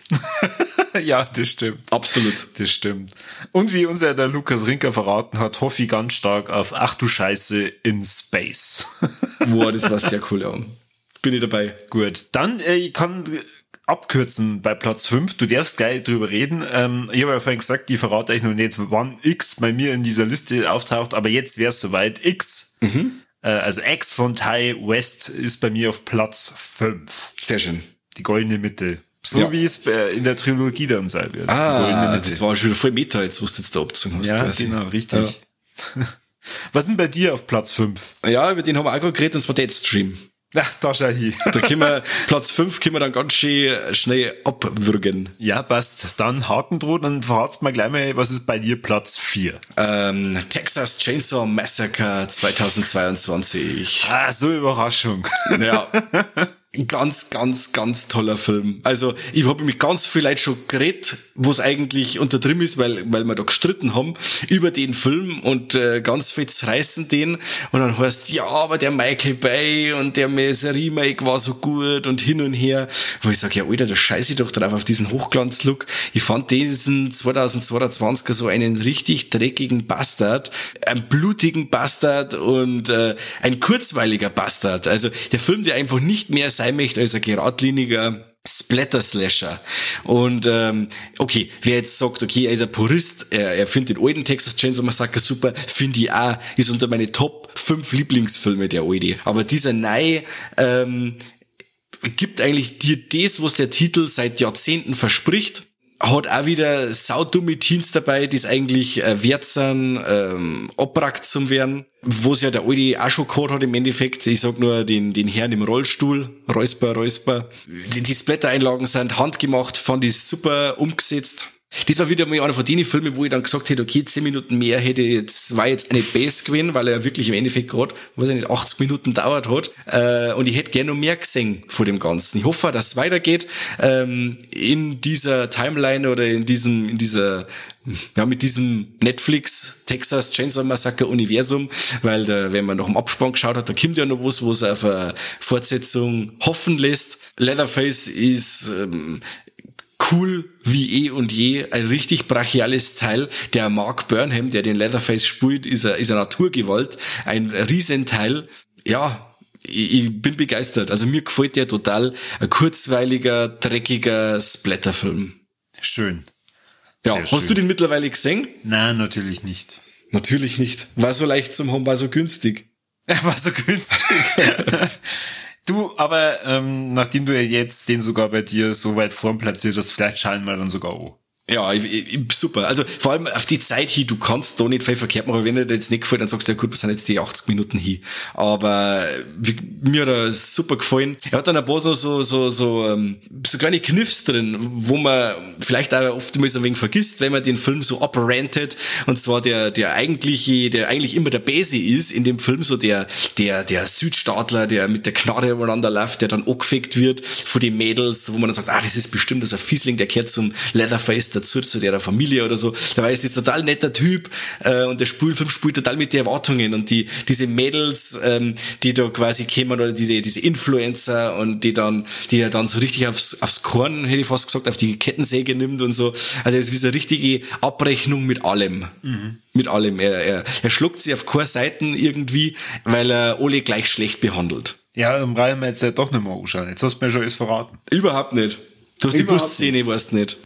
ja, das stimmt. Absolut. Das stimmt. Und wie unser der Lukas Rinker verraten hat, hoffe ich ganz stark auf Ach du Scheiße in Space. Boah, das war sehr cool, ja. Bin ich dabei. Gut, dann äh, ich kann abkürzen bei Platz 5. Du darfst gleich drüber reden. Ähm, ich habe ja vorhin gesagt, ich verrate euch noch nicht, wann X bei mir in dieser Liste auftaucht, aber jetzt wäre es soweit. X, mhm. äh, also X von Ty West ist bei mir auf Platz 5. Sehr schön. Die goldene Mitte. So ja. wie es in der Trilogie dann sein wird. Ah, das war schon voll Meta, jetzt wusste jetzt da abzogen hast. Ja, quasi. genau, richtig. Ja. Was sind bei dir auf Platz 5? Ja, über den haben wir auch gerade geredet, und zwar Deadstream. Ach, da schau hier. Da können wir, Platz 5 können wir dann ganz schön schnell abwürgen. Ja, passt. Dann Haken droht, dann verratst mal gleich mal, was ist bei dir Platz 4? Ähm, Texas Chainsaw Massacre 2022. Ah, so Überraschung. Ja. ganz, ganz, ganz toller Film. Also ich habe mich ganz vielleicht schon geredet, wo es eigentlich unter drin ist, weil, weil wir da gestritten haben über den Film und äh, ganz viel zerreißen den und dann heißt ja, aber der Michael Bay und der Remake war so gut und hin und her. Wo ich sage, ja Alter, da scheiße ich doch drauf auf diesen Hochglanzlook. Ich fand diesen 2022er so einen richtig dreckigen Bastard, einen blutigen Bastard und äh, ein kurzweiliger Bastard. Also der Film, der einfach nicht mehr sein sein möchte als ein geradliniger Splatter-Slasher. Und ähm, okay, wer jetzt sagt, okay, er ist ein Purist, er, er findet den alten Texas Chainsaw Massacre super, finde ich auch, ist unter meine Top 5 Lieblingsfilme der alte. Aber dieser neue ähm, gibt eigentlich dir das, was der Titel seit Jahrzehnten verspricht hat auch wieder saudumme Teens dabei, die es eigentlich äh, wert sind, ähm, abrackt zum werden. Wo es ja der alte auch schon gehabt hat im Endeffekt. Ich sag nur den, den Herrn im Rollstuhl, Räusper, Räusper. Die, die Splatter-Einlagen sind handgemacht, fand ich super umgesetzt. Das war wieder mal einer von den Filmen, wo ich dann gesagt hätte, okay, 10 Minuten mehr hätte jetzt, war jetzt eine Base gewesen, weil er wirklich im Endeffekt gerade, weiß ich nicht, 80 Minuten dauert hat. Äh, und ich hätte gerne noch mehr gesehen von dem Ganzen. Ich hoffe, dass es weitergeht ähm, in dieser Timeline oder in diesem, in dieser ja, mit diesem Netflix Texas Chainsaw Massacre Universum, weil da, wenn man noch im Abspann geschaut hat, da kommt ja noch was, wo es auf eine Fortsetzung hoffen lässt. Leatherface ist ähm, cool wie eh und je, ein richtig brachiales Teil. Der Mark Burnham, der den Leatherface spielt, ist eine, ist eine Naturgewalt, ein Riesenteil. Ja, ich, bin begeistert. Also mir gefällt der total. Ein kurzweiliger, dreckiger Splatterfilm. Schön. Ja, hast schön. du den mittlerweile gesehen? Nein, natürlich nicht. Natürlich nicht. War so leicht zum haben, war so günstig. Er war so günstig. du, aber ähm, nachdem du ja jetzt den sogar bei dir so weit vorn platziert hast, vielleicht schauen wir dann sogar auch. Ja, ich, ich, super. Also vor allem auf die Zeit hier, du kannst da nicht viel verkehrt machen, wenn dir das jetzt nicht gefällt, dann sagst du, ja gut, wir sind jetzt die 80 Minuten hier. Aber wie, mir hat er super gefallen. Er hat dann ein paar so, so, so, so, ähm, so kleine Kniffs drin, wo man vielleicht auch oftmals ein wenig vergisst, wenn man den Film so operated. Und zwar der, der eigentliche, der eigentlich immer der Base ist in dem Film, so der, der, der Südstaatler, der mit der Knarre übereinander läuft, der dann angefickt wird von den Mädels, wo man dann sagt, ah, das ist bestimmt so ein Fiesling, der kehrt zum Leatherface dazu, zu der Familie oder so. Dabei ist es total netter Typ äh, und der Spielfilm spielt total mit den Erwartungen und die diese Mädels, ähm, die da quasi kämen oder diese diese Influencer und die dann die er dann so richtig aufs aufs Korn hätte ich fast gesagt auf die Kettensäge nimmt und so. Also es ist wie so eine richtige Abrechnung mit allem. Mhm. Mit allem. Er, er, er schluckt sie auf keine Seiten irgendwie, weil er alle gleich schlecht behandelt. Ja, dann brauchen wir jetzt ja doch nicht mehr anschauen. Jetzt hast du mir schon alles verraten. Überhaupt nicht. Du hast Überhaupt die Busszene, weißt nicht.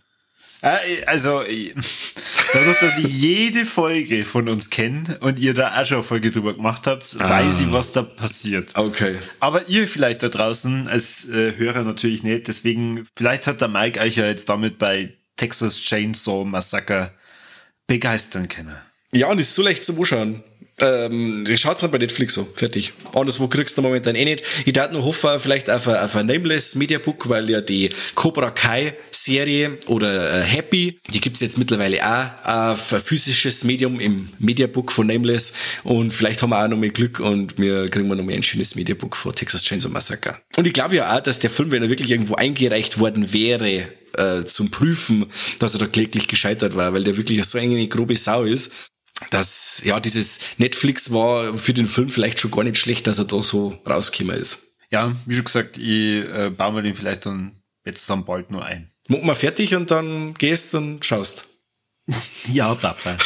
Also, dadurch, dass ich jede Folge von uns kenne und ihr da auch schon eine Folge drüber gemacht habt, ah. weiß ich, was da passiert. Okay. Aber ihr vielleicht da draußen als äh, Hörer natürlich nicht. Deswegen, vielleicht hat der Mike euch ja jetzt damit bei Texas Chainsaw Massacre begeistern können. Ja, und ist so leicht zum Anschauen. Ähm, schaut's dann bei Netflix so, fertig. Anderswo kriegst du momentan eh nicht. Ich darf nur hoffen, vielleicht auf ein, auf ein Nameless Mediabook, weil ja die Cobra Kai Serie oder äh, Happy, die gibt's jetzt mittlerweile auch auf physisches Medium im Mediabook von Nameless und vielleicht haben wir auch noch mehr Glück und wir kriegen wir noch mehr ein schönes Mediabook von Texas Chainsaw Massacre. Und ich glaube ja auch, dass der Film, wenn er wirklich irgendwo eingereicht worden wäre, äh, zum Prüfen, dass er da kläglich gescheitert war, weil der wirklich so eine grobe Sau ist dass ja dieses Netflix war für den Film vielleicht schon gar nicht schlecht, dass er da so rausgekommen ist. Ja, wie schon gesagt, ich äh, baue mir den vielleicht dann jetzt dann bald nur ein. Mach mal fertig und dann gehst und schaust. ja, Papa.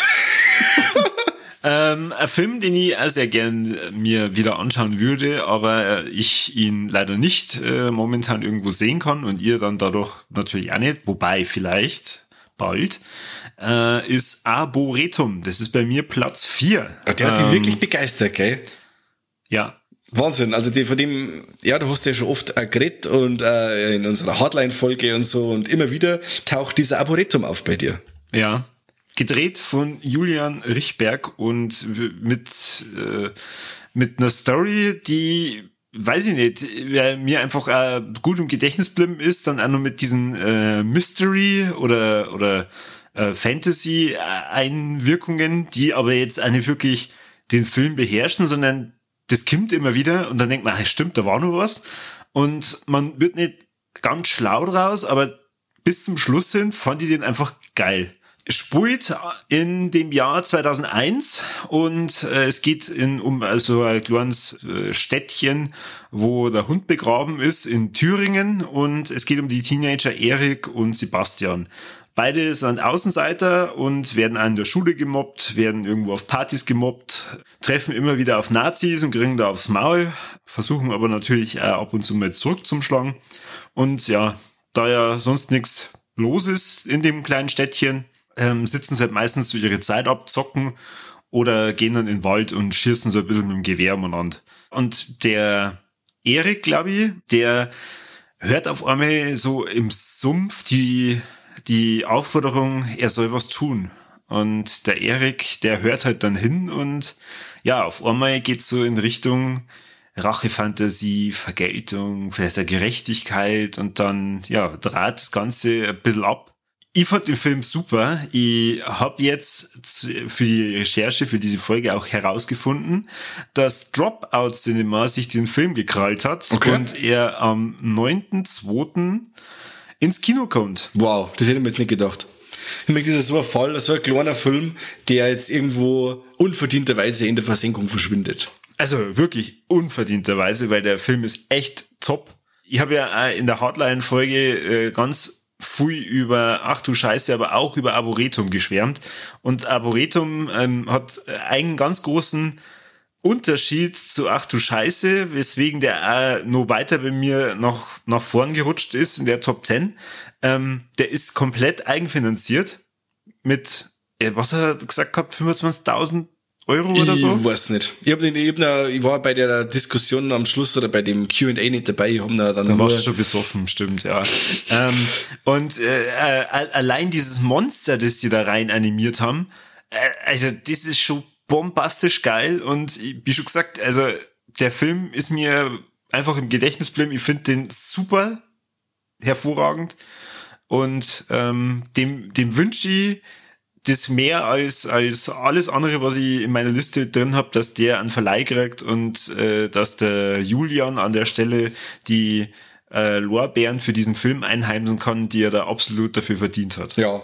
ähm, ein Film, den ich auch sehr gern äh, mir wieder anschauen würde, aber äh, ich ihn leider nicht äh, momentan irgendwo sehen kann und ihr dann dadurch natürlich auch nicht, wobei vielleicht bald äh, ist Arboretum. Das ist bei mir Platz 4. Der hat ähm, dich wirklich begeistert, gell? Ja. Wahnsinn, also die von dem, ja, du hast ja schon oft äh, geredet und äh, in unserer Hardline-Folge und so und immer wieder taucht dieser Arboretum auf bei dir. Ja, gedreht von Julian Richberg und mit, äh, mit einer Story, die, weiß ich nicht, mir einfach äh, gut im Gedächtnis bleiben ist, dann auch noch mit diesen äh, Mystery oder, oder äh, Fantasy-Einwirkungen, die aber jetzt eine wirklich den Film beherrschen, sondern das kommt immer wieder und dann denkt man, stimmt, da war noch was. Und man wird nicht ganz schlau draus, aber bis zum Schluss hin fand ich den einfach geil. Spielt in dem Jahr 2001 und äh, es geht in, um also ein kleines äh, Städtchen, wo der Hund begraben ist in Thüringen und es geht um die Teenager Erik und Sebastian. Beide sind Außenseiter und werden an der Schule gemobbt, werden irgendwo auf Partys gemobbt, treffen immer wieder auf Nazis und kriegen da aufs Maul, versuchen aber natürlich ab und zu mal zurück zum Schlagen. Und ja, da ja sonst nichts los ist in dem kleinen Städtchen, ähm, sitzen sie halt meistens so ihre Zeit ab, zocken oder gehen dann in den Wald und schießen so ein bisschen mit dem Gewehr umeinander. Und der Erik, glaube ich, der hört auf einmal so im Sumpf die die Aufforderung, er soll was tun. Und der Erik, der hört halt dann hin und ja, auf einmal geht's so in Richtung Rachefantasie, Vergeltung, vielleicht der Gerechtigkeit und dann, ja, draht das Ganze ein bisschen ab. Ich fand den Film super. Ich habe jetzt für die Recherche für diese Folge auch herausgefunden, dass Dropout Cinema sich den Film gekrallt hat okay. und er am 9.2 ins Kino kommt. Wow, das hätte ich mir jetzt nicht gedacht. Ich meine, das ist so ein Fall, so ein kleiner Film, der jetzt irgendwo unverdienterweise in der Versenkung verschwindet. Also wirklich unverdienterweise, weil der Film ist echt top. Ich habe ja in der Hardline-Folge äh, ganz viel über Ach du Scheiße, aber auch über Arboretum geschwärmt. Und Arboretum ähm, hat einen ganz großen Unterschied zu Ach du Scheiße, weswegen der auch noch weiter bei mir nach, nach vorn gerutscht ist in der Top 10. Ähm, der ist komplett eigenfinanziert mit, äh, was hat er gesagt gehabt, 25.000 Euro oder so? Ich weiß nicht. Ich, hab den, ich, hab da, ich war bei der Diskussion am Schluss oder bei dem Q&A nicht dabei. Ich hab da dann da warst du schon besoffen, stimmt, ja. ähm, und äh, äh, allein dieses Monster, das sie da rein animiert haben, äh, also das ist schon bombastisch geil und wie schon gesagt, also der Film ist mir einfach im Gedächtnis geblieben. Ich finde den super hervorragend und ähm, dem, dem wünsche ich das mehr als, als alles andere, was ich in meiner Liste drin habe, dass der einen Verleih kriegt und äh, dass der Julian an der Stelle die äh, Lorbeeren für diesen Film einheimsen kann, die er da absolut dafür verdient hat. Ja,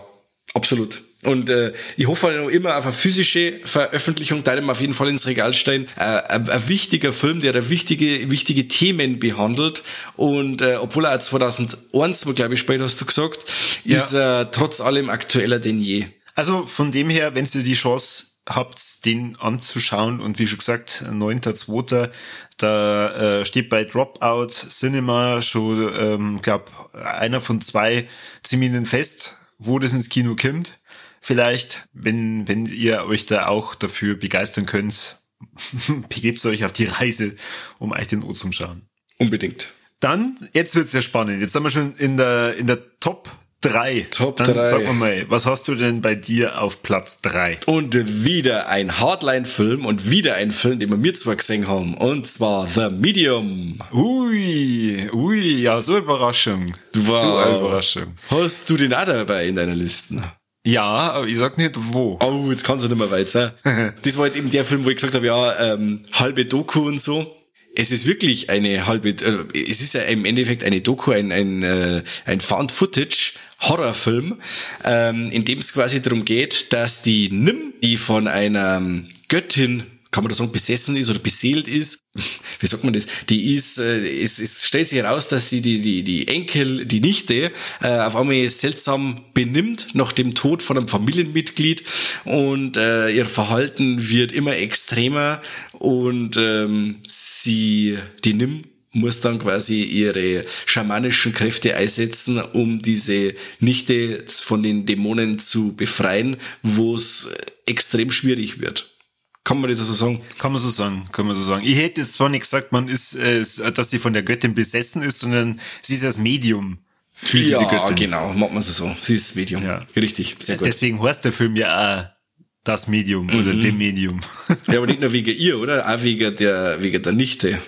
absolut. Und äh, ich hoffe noch immer auf eine physische Veröffentlichung, da auf jeden Fall ins Regal stellen. Äh, ein, ein, wichtiger Film, der da wichtige, wichtige Themen behandelt. Und äh, obwohl er 2001, glaube ich, später hast du gesagt, ja. ist er äh, trotz allem aktueller denn je. Also von dem her, wenn ihr die Chance habt, den anzuschauen und wie schon gesagt, 9.2. Da äh, steht bei Dropout Cinema schon, ähm, glaube einer von zwei Terminen fest, wo das ins Kino kommt. Vielleicht, wenn, wenn ihr euch da auch dafür begeistern könnt, begebt euch auf die Reise, um euch den O zu schauen. Unbedingt. Dann, jetzt wird's sehr spannend. Jetzt sind wir schon in der, in der Top drei. Top Dann drei. Sag mal, was hast du denn bei dir auf Platz drei? Und wieder ein Hardline-Film und wieder ein Film, den wir mir zwar gesehen haben. Und zwar The Medium. Ui, ui, ja, so Überraschung. Wow. So Überraschung. Hast du den auch dabei in deiner Liste? Ja, aber ich sag nicht wo. Oh, jetzt kannst du nicht mehr weiter. das war jetzt eben der Film, wo ich gesagt habe, ja, ähm, halbe Doku und so es ist wirklich eine halbe, äh, es ist ja im Endeffekt eine Doku, ein, ein, äh, ein Found-Footage Horrorfilm, ähm, in dem es quasi darum geht, dass die Nim, die von einer Göttin kann man da sagen, besessen ist oder beseelt ist. Wie sagt man das? Die ist, äh, es, es stellt sich heraus, dass sie die, die, die Enkel, die Nichte, äh, auf einmal seltsam benimmt nach dem Tod von einem Familienmitglied und äh, ihr Verhalten wird immer extremer und ähm, sie, die Nim muss dann quasi ihre schamanischen Kräfte einsetzen, um diese Nichte von den Dämonen zu befreien, wo es extrem schwierig wird. Kann man das so also sagen? Kann man so sagen, kann man so sagen. Ich hätte jetzt zwar nicht gesagt, man ist, äh, dass sie von der Göttin besessen ist, sondern sie ist das Medium für ja, diese Göttin. genau, macht man es so. Sie ist das Medium. Ja. Richtig, sehr gut. Deswegen heißt der Film ja auch das Medium mhm. oder dem Medium. ja, aber nicht nur wegen ihr, oder? Auch wegen der, wegen der Nichte.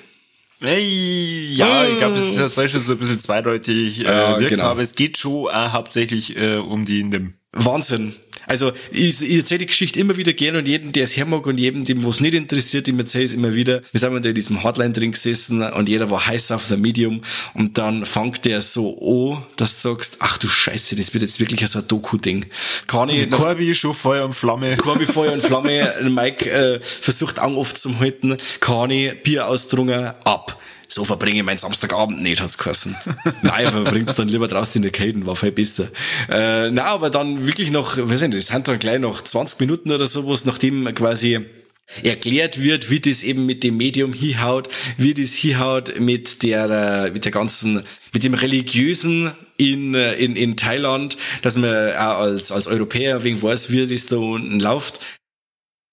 Hey, ja, ich glaube, es ist ja schon so ein bisschen zweideutig äh, ja, wirken, genau. aber es geht schon auch hauptsächlich äh, um die in dem Wahnsinn. Also ich, ich erzähle die Geschichte immer wieder gerne und jedem, der es hermag und jedem, dem was nicht interessiert, dem erzähle ich es immer wieder. Wir sind da in diesem Hotline drin gesessen und jeder war heiß auf der Medium und dann fängt der so an, dass du sagst, ach du Scheiße, das wird jetzt wirklich so ein Doku-Ding. Kann ich... Corby schon Feuer und Flamme. Corby Feuer und Flamme. Mike äh, versucht Augen aufzuhalten. Kann ich Bier ausdrungen? Ab so verbringe ich meinen Samstagabend nicht, hat's geheißen. Nein, verbringt's dann lieber draußen in der Caden, war viel besser. Äh, na, aber dann wirklich noch, weiß nicht, das sind dann gleich noch 20 Minuten oder sowas, nachdem quasi erklärt wird, wie das eben mit dem Medium hinhaut, wie das hinhaut mit der, äh, mit der ganzen, mit dem religiösen in, äh, in, in Thailand, dass man auch als, als Europäer wegen weiß, wie das da unten läuft.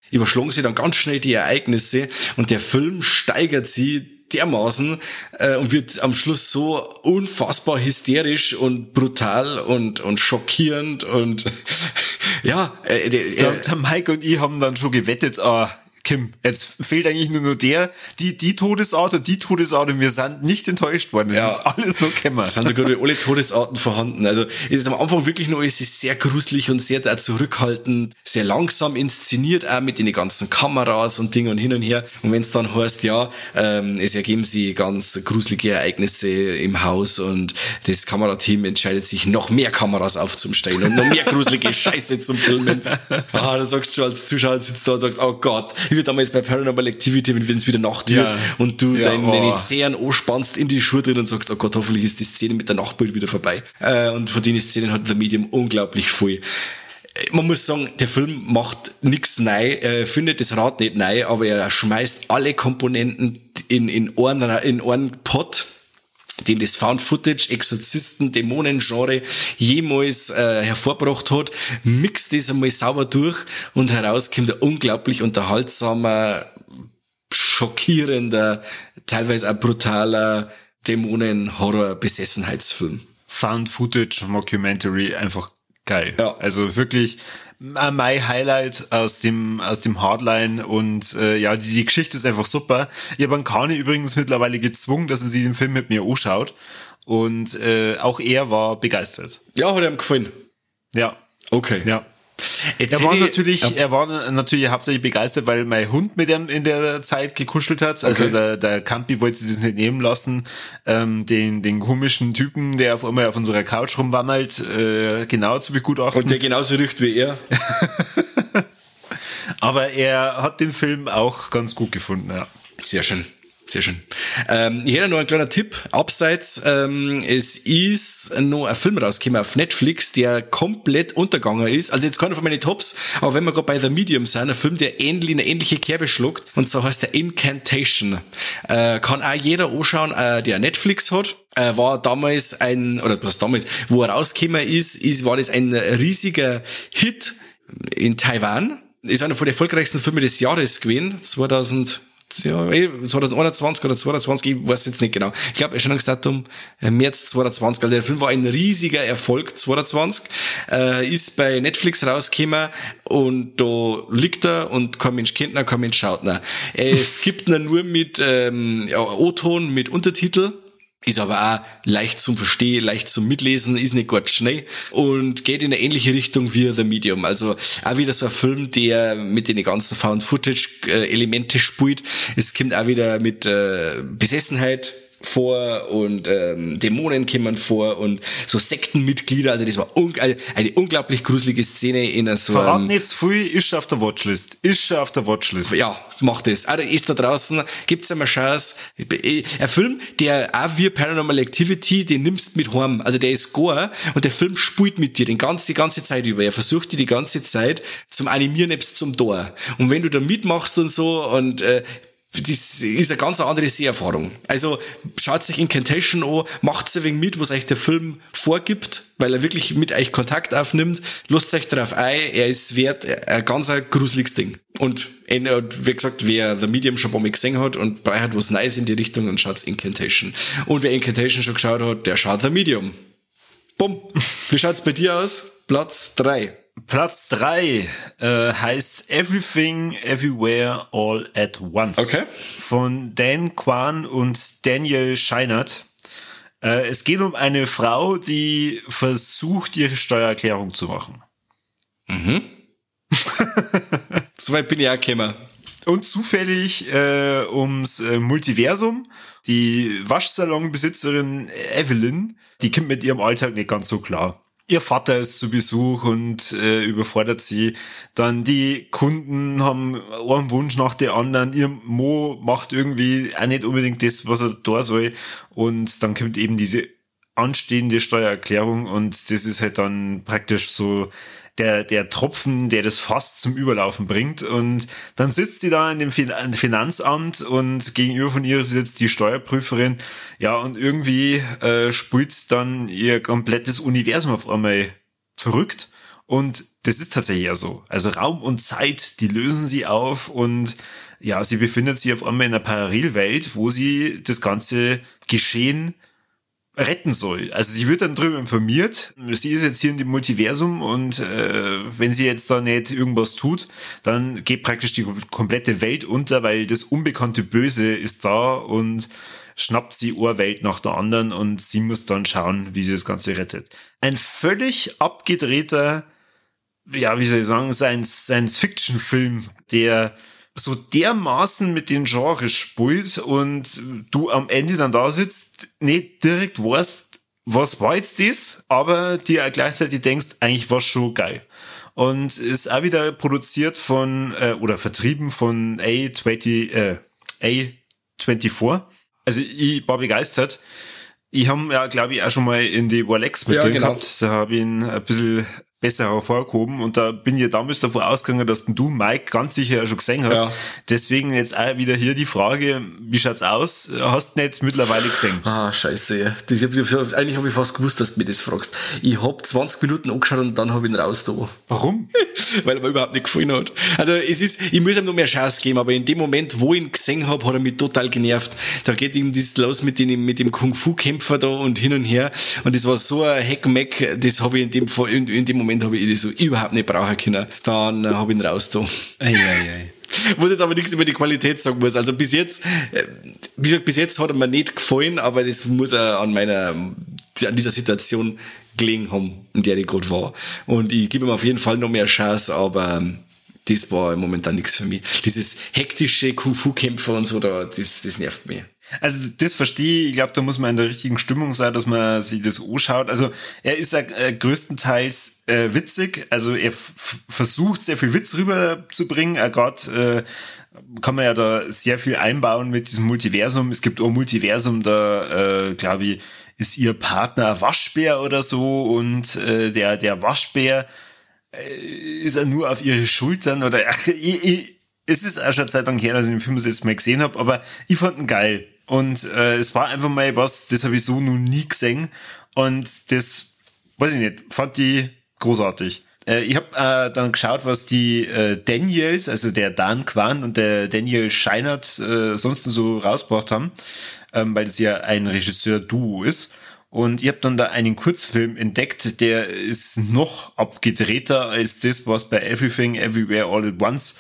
Überschlagen sie dann ganz schnell die Ereignisse und der Film steigert sie dermaßen äh, und wird am Schluss so unfassbar hysterisch und brutal und und schockierend und ja, äh, der, der, der Mike und ich haben dann schon gewettet, ah, Kim, jetzt fehlt eigentlich nur, nur der, die, die Todesart und die Todesart und wir sind nicht enttäuscht worden. Das Ja. ist alles nur Kämmer. Es sind sogar alle Todesarten vorhanden. Also es ist am Anfang wirklich nur, es ist sehr gruselig und sehr da zurückhaltend, sehr langsam inszeniert, auch mit den ganzen Kameras und Dingen und hin und her. Und wenn es dann heißt, ja, ähm, es ergeben sich ganz gruselige Ereignisse im Haus und das Kamerateam entscheidet sich, noch mehr Kameras aufzustellen und noch mehr gruselige Scheiße zum Filmen. Ah, da sagst du schon als Zuschauer sitzt da und sagst, oh Gott, wie damals bei Paranormal Activity, wenn es wieder Nacht wird Ja. und du Ja, deine, oh. deine Zehen anspannst in die Schuhe drin und sagst, oh Gott, hoffentlich ist die Szene mit der Nachtbild wieder vorbei. Äh, und von den Szenen hat The Medium unglaublich viel. Äh, Man muss sagen, der Film macht nix neu, er findet das Rad nicht neu, aber er schmeißt alle Komponenten in, in einen, in einen Pot den das Found Footage, Exorzisten, Dämonen-Genre jemals äh, hervorgebracht hat, mixt das einmal sauber durch und herauskommt ein unglaublich unterhaltsamer, schockierender, teilweise auch brutaler Dämonen-Horror-Besessenheitsfilm. Found Footage Mockumentary einfach geil. Ja. Also wirklich äh, mein Highlight aus dem aus dem Hardline und äh, ja, die, die Geschichte ist einfach super. Ich habe Kani übrigens mittlerweile gezwungen, dass er sich den Film mit mir anschaut und äh, auch er war begeistert. Ja, hat ihm gefallen. Ja, Okay. ja. Jetzt Er war ich- natürlich, Ja. er war natürlich hauptsächlich begeistert, weil mein Hund mit ihm in der Zeit gekuschelt hat. Also Okay. der, der Campi wollte sich das nicht nehmen lassen, ähm, den, den komischen Typen, der auf einmal auf unserer Couch rumwandelt, äh, genau zu begutachten. Und der genauso riecht wie er. Aber er hat den Film auch ganz gut gefunden, ja. Sehr schön. Sehr schön. Ähm, hier noch ein kleiner Tipp. Abseits, ähm, es ist noch ein Film rausgekommen auf Netflix, der komplett untergegangen ist. Also jetzt keiner von meinen Tops, aber wenn wir gerade bei The Medium sind, ein Film, der ähnlich, eine ähnliche Kerbe schluckt, und so heißt der Incantation. Äh, kann auch jeder anschauen, äh, der Netflix hat. Äh, war damals ein, oder was damals, wo er rausgekommen ist, ist, war das ein riesiger Hit in Taiwan. Ist einer von den erfolgreichsten Filmen des Jahres gewesen, 2000, ja, eh, 2021 oder 2022, ich weiß jetzt nicht genau. Ich glaube, Erscheinungsdatum äh, März 2020. Also der Film war ein riesiger Erfolg 2020. Äh, ist bei Netflix rausgekommen und da liegt er und kein Mensch kennt ihn, kein Mensch schaut ihn. Es gibt ihn nur mit ähm, ja, O-Ton, mit Untertitel. Ist aber auch leicht zum Verstehen, leicht zum Mitlesen, ist nicht ganz schnell und geht in eine ähnliche Richtung wie The Medium. Also auch wieder so ein Film, der mit den ganzen Found-Footage-Elemente spielt. Es kommt auch wieder mit äh, Besessenheit vor und ähm, Dämonen kommen vor und so Sektenmitglieder. Also das war un eine unglaublich gruselige Szene in so Verrat einem nicht zu viel, ist schon auf der Watchlist. Ist schon auf der Watchlist. ja, macht es. Ah, da ist da draußen, gibt's einmal Chance. Ein Film, der auch wie Paranormal Activity, den nimmst mit heim. Also der ist gore und der Film spielt mit dir den ganze, die ganze Zeit über. Er versucht dir die ganze Zeit zum Animieren nebst zum Tor. Und wenn du da mitmachst und so und äh, das ist eine ganz andere Seherfahrung. Also schaut sich Incantation an, macht ein wenig mit, was euch der Film vorgibt, weil er wirklich mit euch Kontakt aufnimmt. Lasst euch darauf ein, er ist wert, ein ganz gruseliges Ding. Und wie gesagt, wer The Medium schon ein paar Mal gesehen hat und braucht was Neues in die Richtung, dann schaut's Incantation. Und wer Incantation schon geschaut hat, der schaut The Medium. Bumm. Wie schaut's bei dir aus? Platz drei. Platz drei äh, heißt Everything, Everywhere, All at Once. Okay. Von Dan Kwan und Daniel Scheinert. Äh, es geht um eine Frau, die versucht, ihre Steuererklärung zu machen. Soweit bin ich auch gekommen. Und zufällig äh, ums äh, Multiversum. Die Waschsalonbesitzerin Evelyn, die kommt mit ihrem Alltag nicht ganz so klar. Ihr Vater ist zu Besuch und äh, überfordert sie. Dann die Kunden haben einen Wunsch nach der anderen. Ihr Mo macht irgendwie auch nicht unbedingt das, was er da soll. Und dann kommt eben diese anstehende Steuererklärung und das ist halt dann praktisch so der, der Tropfen, der das Fass zum Überlaufen bringt. Und dann sitzt sie da in dem fin Finanzamt und gegenüber von ihr sitzt die Steuerprüferin. Ja, und irgendwie äh, spült dann ihr komplettes Universum auf einmal verrückt. Und das ist tatsächlich ja so. Also Raum und Zeit, die lösen sie auf und ja, sie befindet sich auf einmal in einer Parallelwelt, wo sie das ganze Geschehen retten soll. Also sie wird dann darüber informiert, sie ist jetzt hier in dem Multiversum und äh, wenn sie jetzt da nicht irgendwas tut, dann geht praktisch die komplette Welt unter, weil das unbekannte Böse ist da und schnappt sie Ohrwelt nach der anderen und sie muss dann schauen, wie sie das Ganze rettet. Ein völlig abgedrehter, ja, wie soll ich sagen, Science-Fiction-Film, der so dermaßen mit den Genres spielt und du am Ende dann da sitzt, nicht direkt weißt, was war jetzt das, aber dir auch gleichzeitig denkst, eigentlich war schon geil. Und ist auch wieder produziert von, äh, oder vertrieben von A20, äh, A24. Also ich war begeistert. Ich habe ja, glaube ich, auch schon mal in die Warlex mit ja, drin genau. gehabt. Da habe ich ihn ein bisschen besser hervorgehoben und da bin ich damals davon ausgegangen, dass du, Mike, ganz sicher schon gesehen hast. Ja. Deswegen jetzt auch wieder hier die Frage, wie schaut's aus? Hast du nicht mittlerweile gesehen? Ah, scheiße. Das, eigentlich habe ich fast gewusst, dass du mir das fragst. Ich hab 20 Minuten angeschaut und dann habe ich ihn raus da. Warum? Weil er mir überhaupt nicht gefallen hat. Also es ist, ich muss ihm noch mehr Chance geben, aber in dem Moment, wo ich ihn gesehen habe, hat er mich total genervt. Da geht ihm das los mit dem, mit dem Kung-Fu-Kämpfer da und hin und her und das war so ein Heckmeck, das habe ich in dem, in, in dem Moment habe ich das so überhaupt nicht brauchen können. Dann äh, habe ich ihn raus da. Ei, ei, ei. Muss jetzt aber nichts über die Qualität sagen muss. Also bis jetzt, äh, wie gesagt, bis jetzt hat er mir nicht gefallen, aber das muss er an meiner, an dieser Situation gelegen haben, in der ich gerade war. Und ich gebe ihm auf jeden Fall noch mehr Chance, aber ähm, das war momentan nichts für mich. Dieses hektische Kung-Fu-Kämpfer und so, da, das, das nervt mich. Also das verstehe ich. Ich glaube, da muss man in der richtigen Stimmung sein, dass man sich das anschaut. Also er ist ja äh, größtenteils äh, witzig. Also er versucht sehr viel Witz rüberzubringen. Er Gott äh, kann man ja da sehr viel einbauen mit diesem Multiversum. Es gibt auch Multiversum, da äh, glaube ich ist ihr Partner Waschbär oder so und äh, der der Waschbär äh, ist er nur auf ihre Schultern oder ach, ich, ich, es ist auch schon Zeit lang her, dass ich den Film jetzt mal gesehen habe, aber ich fand ihn geil. Und äh, es war einfach mal was, das habe ich so noch nie gesehen. Und das, weiß ich nicht, fand ich großartig. Äh, ich habe äh, dann geschaut, was die äh, Daniels, also der Dan Kwan und der Daniel Scheinert äh, sonst so rausgebracht haben, ähm, weil das ja ein Regisseur-Duo ist. Und ich habe dann da einen Kurzfilm entdeckt, der ist noch abgedrehter als das, was bei Everything Everywhere All at Once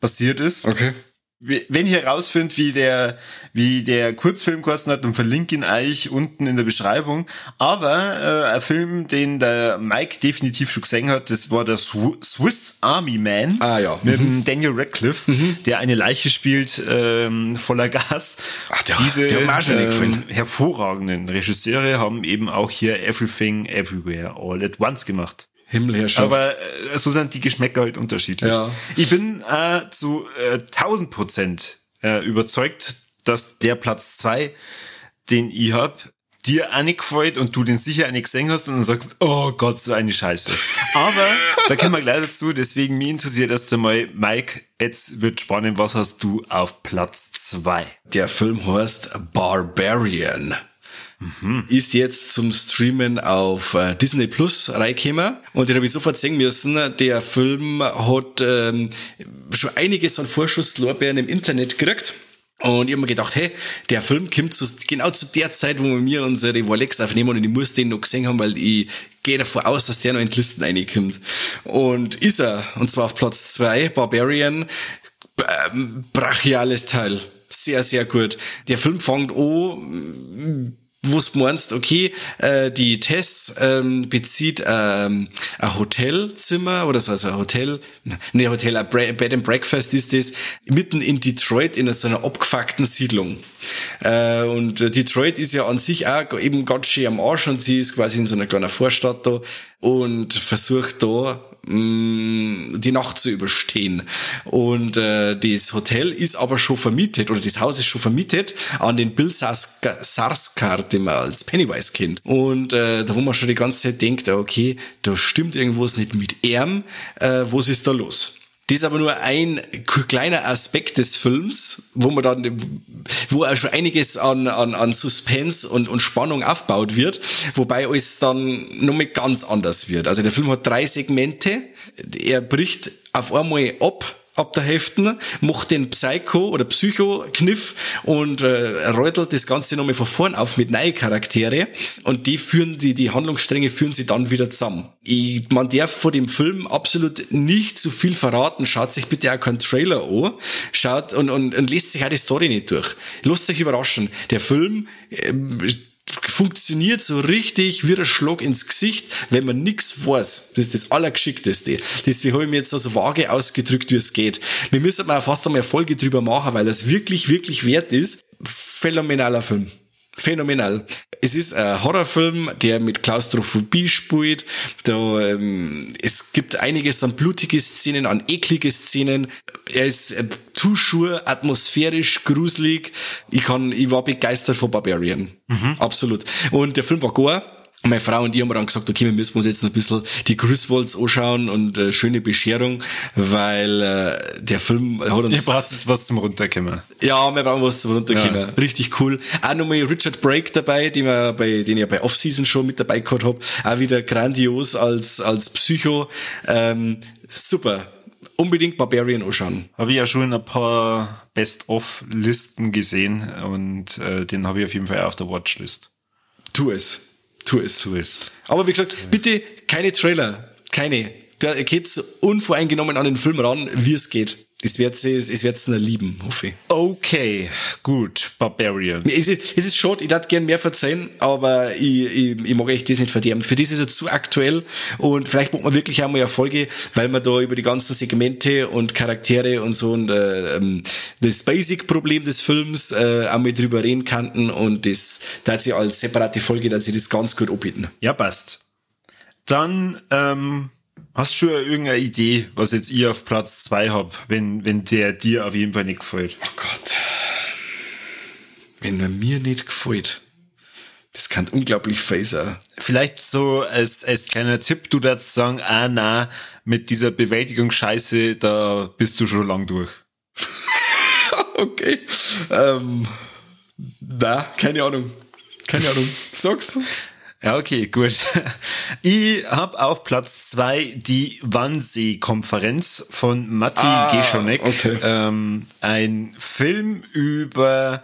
passiert ist. Okay wenn ich herausfinde, wie der, wie der Kurzfilm kosten hat, dann verlinke ihn euch unten in der Beschreibung. Aber äh, ein Film, den der Mike definitiv schon gesehen hat, das war der Swiss Army Man ah, ja. mit mhm. Daniel Radcliffe, mhm. der eine Leiche spielt ähm, voller Gas. Ach, der, Diese der ähm, hervorragenden Regisseure haben eben auch hier Everything Everywhere All at Once gemacht. Himmelherrschaft. Aber äh, so sind die Geschmäcker halt unterschiedlich. Ja. Ich bin äh, zu äh, 1000 Prozent äh, überzeugt, dass der Platz zwei, den ich hab, dir auch nicht gefällt und du den sicher auch nicht gesehen hast und dann sagst, oh Gott, so eine Scheiße. Aber da kommen wir gleich dazu, deswegen mich interessiert erst einmal, Mike, jetzt wird spannend, was hast du auf Platz zwei? Der Film heißt Barbarian. Mhm. Ist jetzt zum Streamen auf äh, Disney Plus reingekommen. Und den habe ich sofort sehen müssen. Der Film hat ähm, schon einiges an Vorschusslorbeeren im Internet gekriegt. Und ich habe mir gedacht, hey, der Film kommt zu, genau zu der Zeit, wo wir mir unsere Rolex aufnehmen und ich muss den noch gesehen haben, weil ich gehe davon aus, dass der noch in die Listen reinkommt. Und ist er, und zwar auf Platz zwei Barbarian, ähm, brachiales Teil. Sehr, sehr gut. Der Film fängt an wo du meinst, okay, äh, die Tess ähm, bezieht ähm, ein Hotelzimmer oder so, also ein Hotel, ne Hotel, ein Bed and Breakfast ist das, mitten in Detroit in so einer abgefuckten Siedlung. Äh, und Detroit ist ja an sich auch eben ganz schön am Arsch und sie ist quasi in so einer kleinen Vorstadt da und versucht da Mm, die Nacht zu überstehen. Und äh, das Hotel ist aber schon vermietet, oder das Haus ist schon vermietet an den Bill Sarsgaard, den man als Pennywise kennt. Und äh, da wo man schon die ganze Zeit denkt, okay, da stimmt irgendwas nicht mit ihm, äh, was ist da los? Das ist aber nur ein kleiner Aspekt des Films, wo man dann, wo auch schon einiges an, an, an Suspense und, und Spannung aufgebaut wird, wobei alles dann noch mal ganz anders wird. Also der Film hat drei Segmente, er bricht auf einmal ab ab der Hälfte, macht den Psycho- oder Psycho-Kniff und äh, räutelt das Ganze nochmal von vorn auf mit neuen Charaktere und die führen, die, die Handlungsstränge führen sie dann wieder zusammen. Ich, man darf vor dem Film absolut nicht zu viel verraten. Schaut sich bitte auch keinen Trailer an. Schaut und, und, und lest sich auch die Story nicht durch. Lasst euch überraschen. Der Film äh, funktioniert so richtig wie ein Schlag ins Gesicht, wenn man nichts weiß. Das ist das Allergeschickteste. Deswegen habe ich mir jetzt so vage ausgedrückt, wie es geht. Wir müssen mal fast einmal eine Folge drüber machen, weil das wirklich, wirklich wert ist. Phänomenaler Film phänomenal. Es ist ein Horrorfilm, der mit Klaustrophobie spielt. Da, ähm, es gibt einiges an blutige Szenen, an eklige Szenen. Er ist Tuschur, atmosphärisch, gruselig. Ich kann, ich war begeistert von Barbarian. Mhm. Absolut. Und der Film war gore meine Frau und ich haben dann gesagt, okay, wir müssen uns jetzt ein bisschen die Griswolds anschauen und äh, schöne Bescherung, weil äh, der Film hat uns... Ihr braucht was zum Runterkommen. Ja, wir brauchen was zum Runterkommen. Ja. Richtig cool. Auch nochmal Richard Brake dabei, den, wir bei, den ich ja bei Off-Season schon mit dabei gehabt habe. Auch wieder grandios als, als Psycho. Ähm, super. Unbedingt Barbarian anschauen. Habe ich ja schon ein paar Best-of-Listen gesehen und äh, den habe ich auf jeden Fall auf der Watchlist. Tu es. Tu es. Tu es. Aber wie gesagt, bitte keine Trailer. Keine. Da geht's unvoreingenommen an den Film ran, wie es geht. Es wird sie, es wird sie lieben, hoffe ich. Okay, gut, Barbarian. Es ist, es ist schade, ich hätte gern mehr verzeihen, aber ich, ich, ich mag echt das nicht verderben. Für das ist es zu aktuell und vielleicht macht man wirklich auch mal Erfolge, weil man da über die ganzen Segmente und Charaktere und so und äh, ähm, das Basic-Problem des Films äh, auch mal drüber reden kannten und das, da hat sie als separate Folge, dass sie das ganz gut anbieten. Ja, passt. Dann, ähm, Hast du irgendeine Idee, was jetzt ich auf Platz zwei hab, wenn, wenn der dir auf jeden Fall nicht gefällt? Oh Gott. Wenn er mir nicht gefällt. Das kann unglaublich phaser. Vielleicht so als, als kleiner Tipp, du darfst sagen, ah na, mit dieser Bewältigungsscheiße, da bist du schon lang durch. okay. Ähm, na, keine Ahnung. Keine Ahnung. Sag's. Ja, okay, gut. Ich habe auf Platz zwei die Wannsee-Konferenz von Matti ah, Geschonek. Okay. Ähm, ein Film über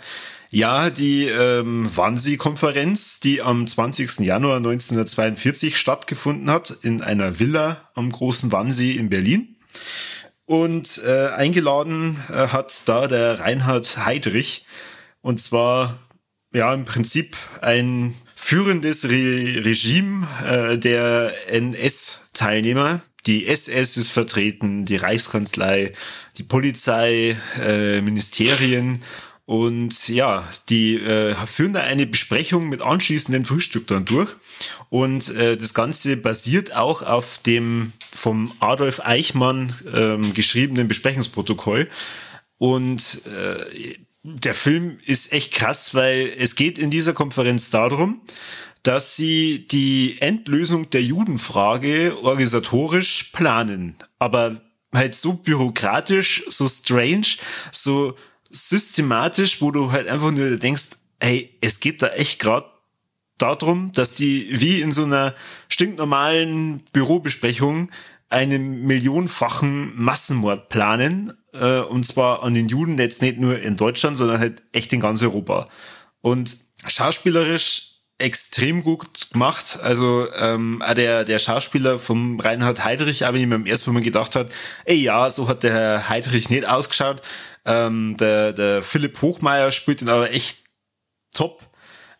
ja, die ähm, Wannsee-Konferenz, die am 20. Januar 1942 stattgefunden hat, in einer Villa am großen Wannsee in Berlin. Und äh, eingeladen äh, hat da der Reinhard Heydrich. Und zwar, ja, im Prinzip ein führendes Re Regime äh, der NS-Teilnehmer. Die SS ist vertreten, die Reichskanzlei, die Polizei, äh, Ministerien und ja, die äh, führen da eine Besprechung mit anschließenden Frühstück dann durch. Und äh, das Ganze basiert auch auf dem vom Adolf Eichmann ähm, geschriebenen Besprechungsprotokoll. Und äh, der Film ist echt krass, weil es geht in dieser Konferenz darum, dass sie die Endlösung der Judenfrage organisatorisch planen. Aber halt so bürokratisch, so strange, so systematisch, wo du halt einfach nur denkst, hey, es geht da echt gerade darum, dass die wie in so einer stinknormalen Bürobesprechung einen millionenfachen Massenmord planen, äh, und zwar an den Juden jetzt nicht nur in Deutschland, sondern halt echt in ganz Europa. Und schauspielerisch extrem gut gemacht. Also ähm, der, der Schauspieler vom Reinhard Heydrich, wenn ich mir im ersten Moment gedacht hat, ey ja, so hat der Herr Heydrich nicht ausgeschaut. Ähm, der, der Philipp Hochmeier spielt ihn aber echt top.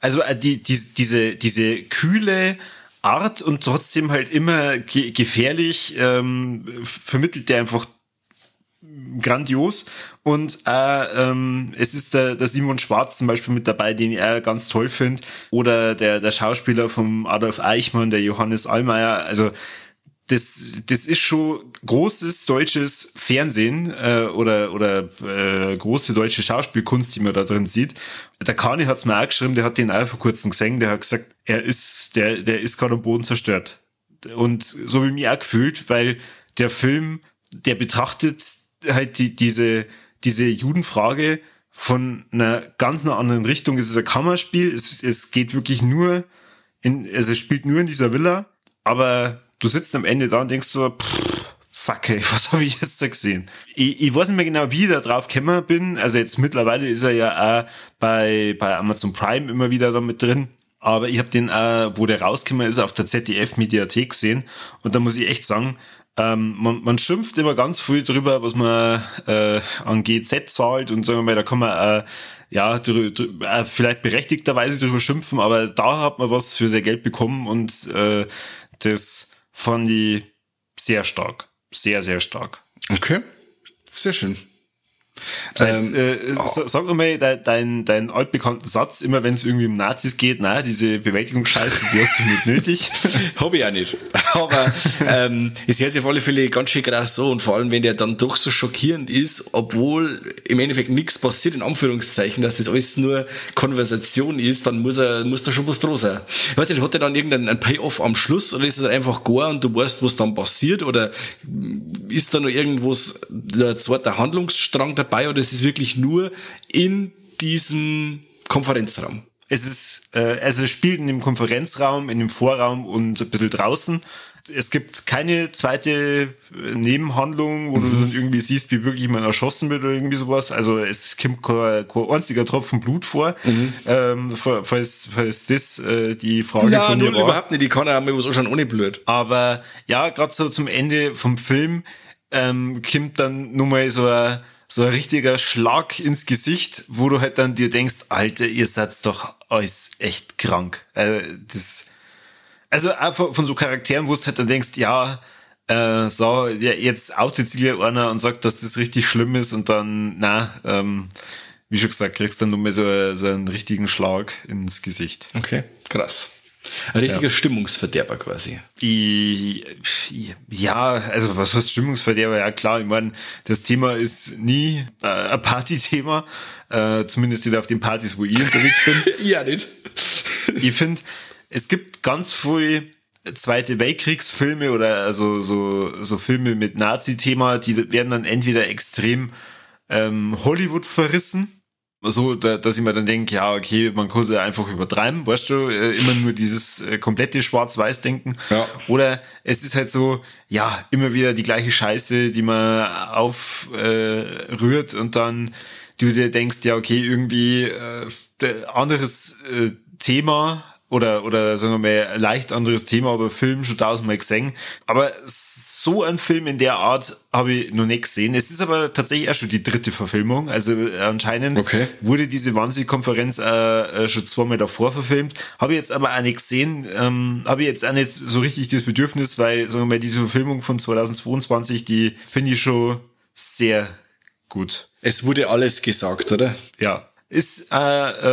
Also äh, die, die, diese, diese kühle Art und trotzdem halt immer ge gefährlich ähm, vermittelt der einfach grandios. Und äh, ähm, es ist der, der Simon Schwarz zum Beispiel mit dabei, den äh, ganz toll finde. Oder der, der Schauspieler vom Adolf Eichmann, der Johannes Allmeier. Also das, das ist schon großes deutsches Fernsehen äh, oder, oder äh, große deutsche Schauspielkunst, die man da drin sieht. Der Kani hat's mir auch geschrieben, der hat den auch vor kurzem gesehen, der hat gesagt, er ist, der, der ist gerade am Boden zerstört. Und so wie mir auch gefühlt, weil der Film, der betrachtet halt die, diese, diese Judenfrage von einer ganz anderen Richtung. Es ist ein Kammerspiel, es, es geht wirklich nur in, also es spielt nur in dieser Villa, aber du sitzt am Ende da und denkst so, pff, fuck, ey, was habe ich jetzt da gesehen? Ich, ich weiß nicht mehr genau, wie ich da drauf gekommen bin. Also jetzt mittlerweile ist er ja auch bei, bei Amazon Prime immer wieder da mit drin. Aber ich habe den, äh, wo der rausgekommen ist, auf der ZDF-Mediathek gesehen. Und da muss ich echt sagen, ähm, man, man schimpft immer ganz viel drüber, was man äh, an GZ zahlt und sagen wir mal, da kann man äh, ja drü, drü, äh, vielleicht berechtigterweise drüber schimpfen, aber da hat man was für sehr Geld bekommen und äh, das fand ich sehr stark. Sehr, sehr stark. Okay. Sehr schön. Ähm, äh, oh. Sag nochmal deinen dein, altbekannten Satz, immer wenn es irgendwie um Nazis geht, na, diese Bewältigungsscheiße, die hast du nicht nötig. Hab ich auch nicht. Aber ähm, es hört sich auf alle Fälle ganz schön krass so und vor allem, wenn der dann doch so schockierend ist, obwohl im Endeffekt nichts passiert, in Anführungszeichen, dass das alles nur Konversation ist, dann muss er, muss da schon was draus sein. Ich weiß nicht, hat er dann irgendeinen Payoff am Schluss oder ist es einfach gar und du weißt, was dann passiert oder ist da noch irgendwas, der zweite Handlungsstrang dabei? Dabei oder es ist wirklich nur in diesem Konferenzraum? Es ist, äh, also es spielt in dem Konferenzraum, in dem Vorraum und ein bisschen draußen. Es gibt keine zweite Nebenhandlung, wo mhm. du dann irgendwie siehst, wie wirklich jemand erschossen wird oder irgendwie sowas. Also es kommt kein, kein einziger Tropfen Blut vor. Mhm. Ähm, falls, falls das äh, die Frage ja, von mir war. überhaupt nicht. Die kann ja mir was anschauen ohne Blut. Aber ja, gerade so zum Ende vom Film ähm, kommt dann nur mal so ein so ein richtiger Schlag ins Gesicht, wo du halt dann dir denkst, Alter, ihr seid doch alles echt krank. Äh, das, also auch von, so Charakteren, wo du halt dann denkst, ja, äh, so, ja, jetzt outet dir einer und sagt, dass das richtig schlimm ist und dann, na, ähm, wie schon gesagt, kriegst du dann nur mal so, so einen richtigen Schlag ins Gesicht. Okay, krass. Ein richtiger ja. Stimmungsverderber quasi. ja, also was heißt Stimmungsverderber? Ja klar, ich meine, das Thema ist nie äh, ein Partythema, äh, zumindest nicht auf den Partys, wo ich unterwegs bin. ja, nicht. ich finde, es gibt ganz viele Zweite Weltkriegsfilme oder also so, so Filme mit Nazi-Thema, die werden dann entweder extrem ähm, Hollywood verrissen so, da, dass ich mir dann denke, ja, okay, man kann es ja einfach übertreiben, weißt du, äh, immer nur dieses äh, komplette Schwarz-Weiß-Denken. Ja. Oder es ist halt so, ja, immer wieder die gleiche Scheiße, die man aufrührt äh, und dann du dir denkst, ja, okay, irgendwie äh, anderes äh, Thema, oder, oder sagen wir mal, leicht anderes Thema, aber Film schon tausendmal gesehen. Aber so ein Film in der Art habe ich noch nicht gesehen. Es ist aber tatsächlich auch schon die dritte Verfilmung. Also äh, anscheinend okay. wurde diese Wahnsinn-Konferenz äh, äh, schon zweimal davor verfilmt. Habe ich jetzt aber auch nicht gesehen. Ähm, habe ich jetzt auch nicht so richtig das Bedürfnis, weil, sagen wir mal, diese Verfilmung von 2022, die finde ich schon sehr gut. Es wurde alles gesagt, oder? Ja, ist, äh,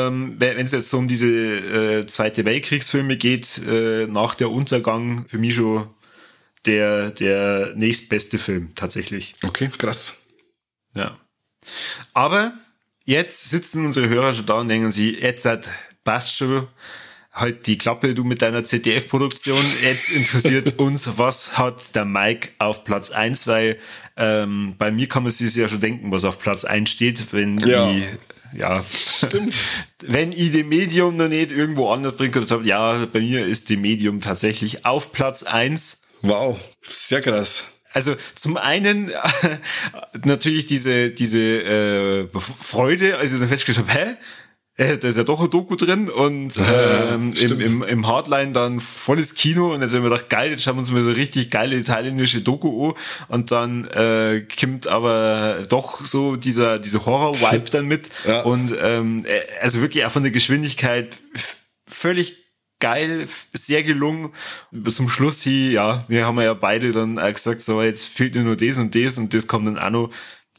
ähm, wenn es jetzt so um diese äh, Zweite Weltkriegsfilme geht, äh, nach der Untergang für mich schon der, der nächstbeste Film tatsächlich. Okay, krass. Ja. Aber jetzt sitzen unsere Hörer schon da und denken sie, jetzt hat passt schon halt die Klappe, du mit deiner ZDF-Produktion. Jetzt interessiert uns, was hat der Mike auf Platz eins, weil ähm, bei mir kann man sich ja schon denken, was auf Platz eins steht, wenn ja. die ja. Stimmt. Wenn ich dem Medium noch nicht irgendwo anders drin habe, ja, bei mir ist dem Medium tatsächlich auf Platz eins. Wow, sehr krass. Also zum einen natürlich diese diese äh, Freude, also dann festgestellt habe, hä, äh, da ist ja doch ein Doku drin und ähm, im, im, im Hardline dann volles Kino und jetzt haben wir gedacht, geil, jetzt schauen wir uns mal so richtig geile thailändische Doku an und dann äh, kommt aber doch so dieser diese Horror-Vibe dann mit ja. und ähm, äh, also wirklich auch von der Geschwindigkeit völlig geil, sehr gelungen. Zum Schluss hier, ja, wir haben ja beide dann auch gesagt, so jetzt fehlt nur das und das und das kommt dann auch noch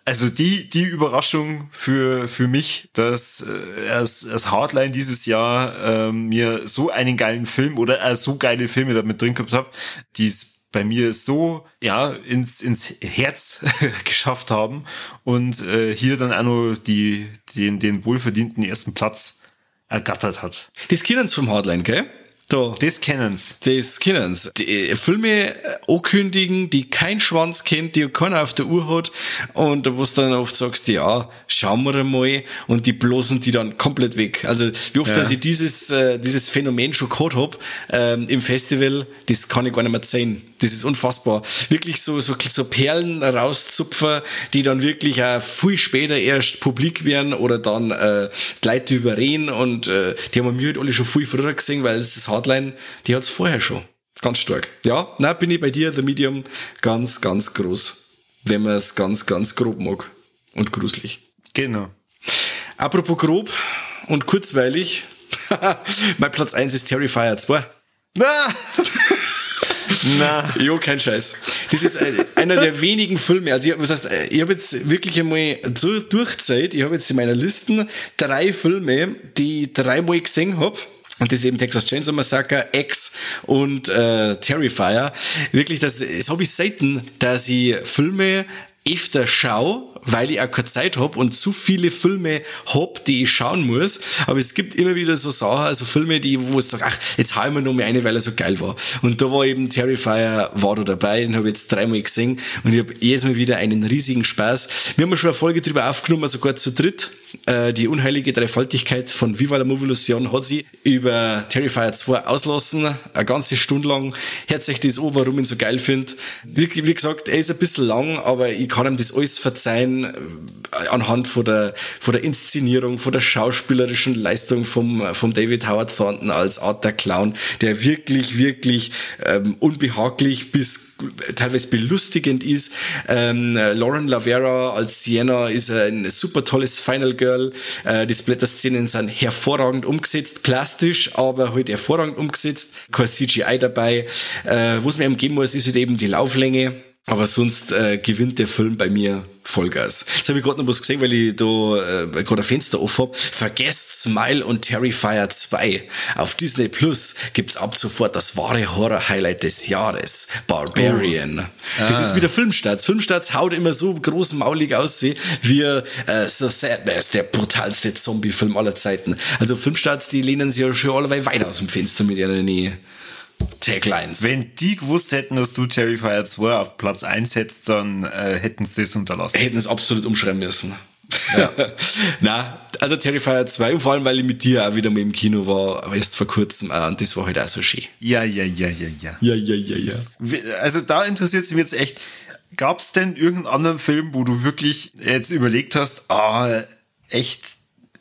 also die, die Überraschung für, für mich, dass äh, als, als Hardline dieses Jahr äh, mir so einen geilen Film oder äh, so geile Filme damit drin gehabt habe, die es bei mir so ja ins ins Herz geschafft haben und äh, hier dann auch noch die den den wohlverdienten ersten Platz ergattert hat. Das kennen vom Hardline, gell? Da. Das kennen's. Das kennen's. Die äh, Filme äh, ankündigen, die kein Schwanz kennt, die keiner auf der Uhr hat und wo du dann oft sagst, ja, schauen wir mal und die bloßen die dann komplett weg. Also wie oft, ja. dass ich dieses, äh, dieses Phänomen schon gehabt hab ähm, im Festival, das kann ich gar nicht mehr sehen Das ist unfassbar. Wirklich so, so, so Perlen rauszupfen, die dann wirklich auch viel später erst publik werden oder dann äh, die Leute überreden und äh, die haben wir halt alle schon viel früher gesehen, weil das Hardline, die hat's vorher schon. Ganz stark. Ja, na bin ich bei dir, The Medium, ganz, ganz groß. Wenn man es ganz, ganz grob mag. Und gruselig. Genau. Apropos grob und kurzweilig, mein Platz 1 ist Terrifier 2. Na! Na. Jo, kein Scheiß. Das ist äh, einer der wenigen Filme. Also, ich, was heißt, äh, ich habe jetzt wirklich einmal so durchzeit, ich habe jetzt in meiner Listen drei Filme, die ich dreimal gesehen habe. Und das ist eben Texas Chainsaw Massacre, X und äh, Terrifier. Wirklich, das, das habe ich selten, dass ich Filme öfter schaue, weil ich auch keine Zeit hab und zu viele Filme hab, die ich schauen muss. Aber es gibt immer wieder so Sachen, also Filme, die, wo ich sage, ach, jetzt hau ich mir noch mal eine, weil er so geil war. Und da war eben Terrifier, war da dabei, den habe ich jetzt dreimal gesehen und ich habe jedes Mal wieder einen riesigen Spaß. Wir haben schon eine Folge drüber aufgenommen, sogar zu dritt. Äh, die unheilige Dreifaltigkeit von Viva la Movilusion hat sie über Terrifier 2 auslassen, eine ganze Stunde lang. Hört sich das an, warum ich ihn so geil finde. Wie, wie gesagt, er ist ein bisschen lang, aber ich kann ihm das alles verzeihen äh, anhand von der, von der Inszenierung, von der schauspielerischen Leistung vom, vom David Howard Thornton als Art der Clown, der wirklich, wirklich ähm, unbehaglich bis teilweise belustigend ist. Ähm, Lauren Lavera als Sienna ist ein super tolles Final Girl. Äh, die Splatter-Szenen sind hervorragend umgesetzt, plastisch, aber halt hervorragend umgesetzt. Kein CGI dabei. Äh, Was mir geben muss, ist halt eben die Lauflänge. Aber sonst äh, gewinnt der Film bei mir Vollgas. Jetzt habe ich gerade noch was gesehen, weil ich da äh, gerade ein Fenster offen hab. Vergesst Smile und Terrifier 2. Auf Disney Plus gibt's ab sofort das wahre Horror-Highlight des Jahres. Barbarian. Oh. Das ah. ist wieder Filmstarts. Filmstarts haut immer so großmaulig aus wie äh, The Sadness, der brutalste Zombie-Film aller Zeiten. Also Filmstarts, die lehnen sich ja schon alle weit aus dem Fenster mit ihrer Nähe. Taglines. Wenn die gewusst hätten, dass du Terrifier 2 auf Platz 1 hättest, dann äh, hätten sie das unterlassen. Hätten es absolut umschreiben müssen. Ja. Na, also Terrifier 2 und vor allem, weil ich mit dir auch wieder mal im Kino war, aber erst vor kurzem äh, und das war halt auch so schön. Ja, ja, ja, ja, ja. Ja, ja, ja, ja. Also da interessiert es mich jetzt echt, gab es denn irgendeinen anderen Film, wo du wirklich jetzt überlegt hast, ah, echt,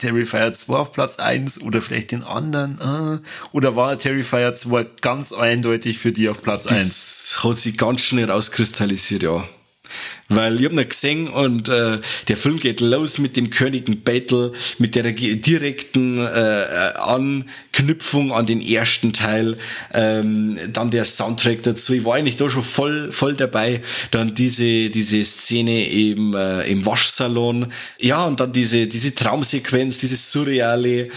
Terrifier 2 auf Platz 1 oder vielleicht den anderen? Äh, oder war Terrifier 2 ganz eindeutig für die auf Platz das 1? Hat sich ganz schnell rauskristallisiert, ja. Weil ich hab ihn gesehen und äh, der Film geht los mit dem Königen Battle, mit der direkten äh, Anknüpfung an den ersten Teil, ähm, dann der Soundtrack dazu. Ich war eigentlich da schon voll, voll dabei. Dann diese, diese Szene im, äh, im Waschsalon. Ja, und dann diese, diese Traumsequenz, dieses Surreale.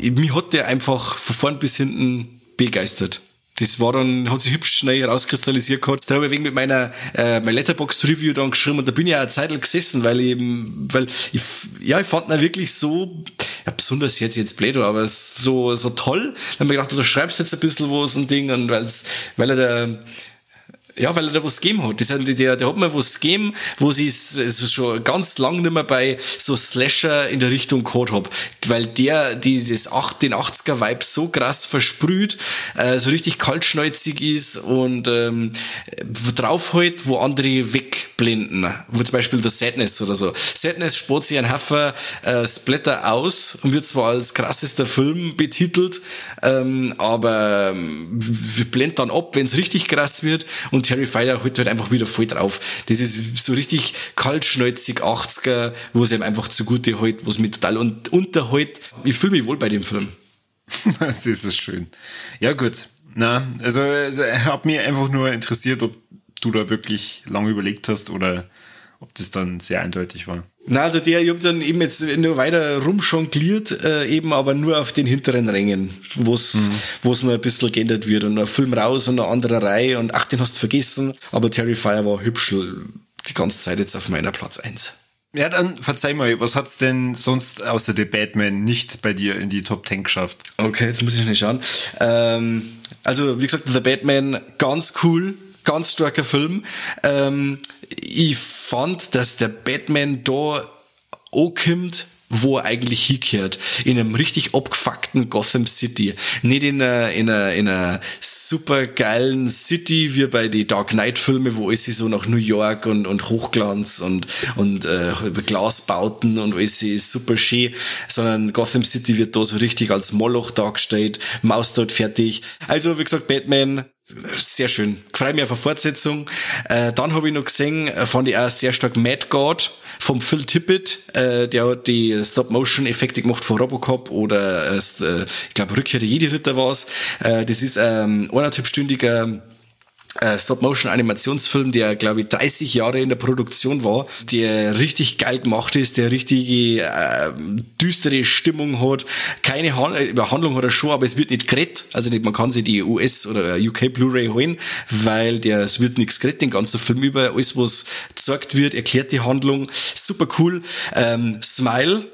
Mich hat der einfach von vorn bis hinten begeistert. Das war dann, hat sich hübsch schnell herauskristallisiert gehabt. Dann habe ich wegen mit meiner äh, mein Letterbox Review dann geschrieben und da bin ich auch eine Zeit lang gesessen, weil ich eben, weil ich, ja, ich fand ihn wirklich so, ja, besonders jetzt, jetzt blöd, aber so, so toll. Dann habe ich gedacht, du schreibst jetzt ein bisschen was und Ding und weil's, weil er der, ja, weil er da was gegeben hat. Das, der, der hat mir was gegeben, wo sie es schon ganz lang nicht mehr bei so Slasher in der Richtung gehabt hab. Weil der dieses 8, den 80er-Vibe so krass versprüht, äh, so richtig kaltschneuzig ist und ähm, drauf halt, wo andere wegblenden. Wo zum Beispiel der Sadness oder so. Sadness spart sich ein Haufen äh, Splatter aus und wird zwar als krassester Film betitelt, ähm, aber ähm, blendet dann ab, wenn es richtig krass wird und Terrifier holt halt einfach wieder voll drauf. Das ist so richtig kaltschnäuzig 80er, wo es ihm einfach zugute hält, was mich total un unterhält. Ich fühle mich wohl bei dem Film. das ist schön. Ja, gut. Na, also, also hat mir einfach nur interessiert, ob du da wirklich lange überlegt hast oder ob das dann sehr eindeutig war. Na, also der, ich hab dann eben jetzt nur weiter rumjongliert, äh, eben aber nur auf den hinteren Rängen, wo's mhm. wo's noch ein bisschen geändert wird und ein Film raus und eine andere Reihe und ach, den hast du vergessen, aber Terrifier war hübsch die ganze Zeit jetzt auf meiner Platz eins. Ja, dann verzeih mal, was hat's denn sonst außer The Batman nicht bei dir in die Top 10 geschafft? Okay, jetzt muss ich nicht schauen. Ähm, also, wie gesagt, The Batman, ganz cool, ganz starker Film. Ähm, ich fand, dass der Batman da ankommt, wo er eigentlich hingehört. In einem richtig abgefuckten Gotham City. Nicht in einer, in einer, in einer super geilen City wie bei den Dark Knight Filme, wo alles so nach New York und, und Hochglanz und, und äh, Glasbauten und alles ist super schön, sondern Gotham City wird da so richtig als Moloch dargestellt, Maus dort fertig. Also, wie gesagt, Batman, sehr schön. Freue mich auf eine Fortsetzung. Äh, dann habe ich noch gesehen, äh, fand ich auch sehr stark Mad God vom Phil Tippett, äh, der hat die Stop-Motion-Effekte gemacht von Robocop oder äh, äh ich glaube Rückkehr der Jedi-Ritter war's. Äh, das ist ähm, eineinhalbstündiger äh, Stop-Motion-Animationsfilm, der, glaube ich, 30 Jahre in der Produktion war, der richtig geil gemacht ist, der richtige äh, düstere Stimmung hat. Keine Han äh, Handlung hat er schon, aber es wird nicht gerettet. Also nicht, man kann sich die US- oder UK Blu-ray holen, weil der, es wird nichts gerettet, den ganzen Film über. Alles, was gezeigt wird, erklärt die Handlung. Super cool. Ähm, Smile,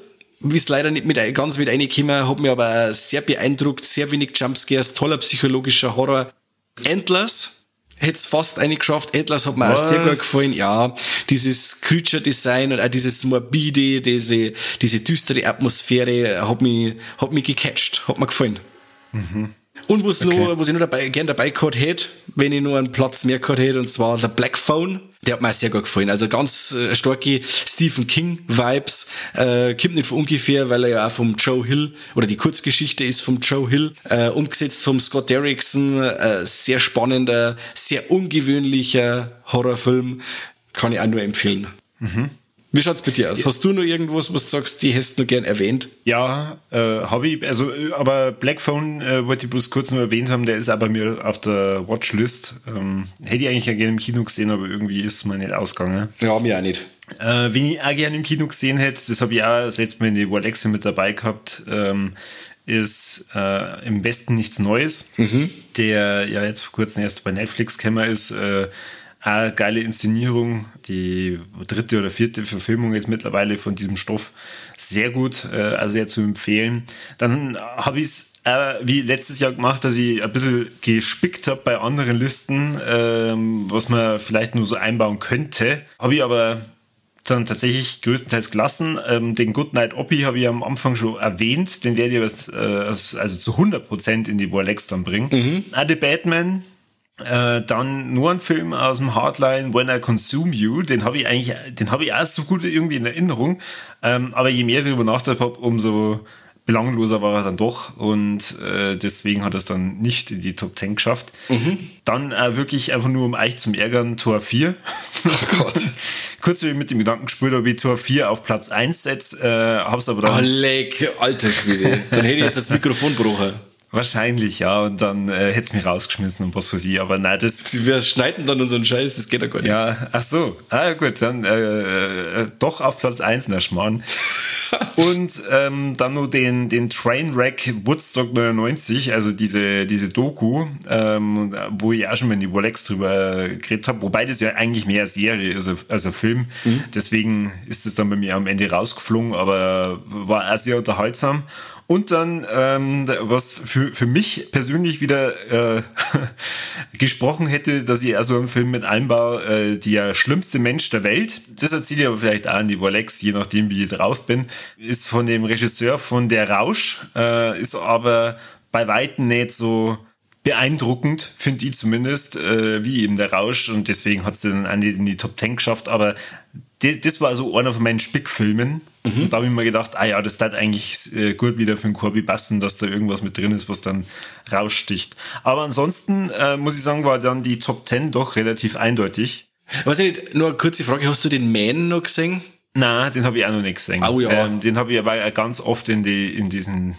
wie es leider nicht mit, ganz mit reingekommen, hat mir aber sehr beeindruckt, sehr wenig Jumpscares, toller psychologischer Horror. Endless, hätte es fast eingeschafft. Atlas hat mir Was? auch sehr gut gefallen. Ja, dieses Creature-Design und auch dieses morbide, diese, diese düstere Atmosphäre hat mich, hat mich gecatcht, hat mir gefallen. Mhm. Und was, okay. noch, was ich noch dabei, gern dabei gehabt hätte, wenn ich nur einen Platz mehr gehabt hätte, und zwar The Black Phone. Der hat mir sehr gut gefallen. Also ganz äh, starke Stephen King-Vibes. Äh, kommt nicht von ungefähr, weil er ja auch vom Joe Hill, oder die Kurzgeschichte ist vom Joe Hill, äh, umgesetzt vom Scott Derrickson. Äh, sehr spannender, sehr ungewöhnlicher Horrorfilm. Kann ich auch nur empfehlen. Mhm. Wie schaut's bei dir aus? Hast du noch irgendwas, was du sagst, die hättest du gern erwähnt? Ja, äh, habe ich. Also, äh, aber Blackphone äh, wollte ich bloß kurz noch erwähnt haben, der ist bei mir auf der Watchlist. Ähm, hätte ich eigentlich ja gerne im Kino gesehen, aber irgendwie ist es mir nicht ausgegangen. Ja, mir auch nicht. Äh, wenn ich auch gerne im Kino gesehen hätte, das habe ich auch das letzte Mal in die Walexe mit dabei gehabt, ähm, ist äh, im Westen nichts Neues, mhm. der ja jetzt vor kurzem erst bei Netflix gekommen ist. Äh, eine geile Inszenierung, die dritte oder vierte Verfilmung jetzt mittlerweile von diesem Stoff. Sehr gut, äh, also sehr zu empfehlen. Dann habe ich es äh, wie letztes Jahr gemacht, dass ich ein bisschen gespickt habe bei anderen Listen, ähm, was man vielleicht nur so einbauen könnte. Habe ich aber dann tatsächlich größtenteils gelassen. Ähm, den Goodnight Oppie habe ich am Anfang schon erwähnt. Den werde ich äh, also zu 100% in die Warlex dann bringen. Mhm. Ah, The Batman äh, dann nur ein Film aus dem Hardline, When I Consume You, den habe ich eigentlich, den habe ich auch so gut irgendwie in Erinnerung. Ähm, aber je mehr ich darüber nachgedacht habe, umso belangloser war er dann doch und äh, deswegen hat er es dann nicht in die Top 10 geschafft. Mhm. Dann äh, wirklich einfach nur um euch zum Ärgern Tor 4. Oh Gott. Kurz wie mit dem Gedanken gespielt ob ich Tor 4 auf Platz 1 setze, äh, hab's aber dann. Oh, leck, alter Schwede. dann hätte ich jetzt das Mikrofon gebrochen. Wahrscheinlich, ja. Und dann äh, hätte es mich rausgeschmissen und was für sie. Aber nein, das. Wir schneiden dann unseren Scheiß, das geht ja gar nicht. Ja, ach so. Ah, gut, dann äh, äh, doch auf Platz 1 na Schmarrn. und ähm, dann nur den, den Trainwreck Woodstock 99, also diese, diese Doku, ähm, wo ich auch schon mal in die Rolex drüber geredet habe, wobei das ja eigentlich mehr Serie ist als ein Film. Mhm. Deswegen ist es dann bei mir am Ende rausgeflogen, aber war auch sehr unterhaltsam. Und dann, ähm, was für, für mich persönlich wieder äh, gesprochen hätte, dass ich also im Film mit einbaue, äh, der schlimmste Mensch der Welt. Das erzähle ich aber vielleicht auch an die Rolex, je nachdem, wie ich drauf bin. Ist von dem Regisseur von Der Rausch, äh, ist aber bei Weitem nicht so beeindruckend, finde ich zumindest, äh, wie eben der Rausch. Und deswegen hat es dann in die Top 10 geschafft. Aber das, das war so einer von meinen Spickfilmen. Mhm. Und da habe ich mir gedacht, ah ja, das hat eigentlich äh, gut wieder für einen Corby passen, dass da irgendwas mit drin ist, was dann raussticht. Aber ansonsten äh, muss ich sagen, war dann die Top 10 doch relativ eindeutig. Weiß ich nicht, nur eine kurze Frage, hast du den Man noch gesehen? Na, den habe ich auch noch nicht gesehen. Oh, ja. Ähm, den habe ich aber ganz oft in, die, in diesen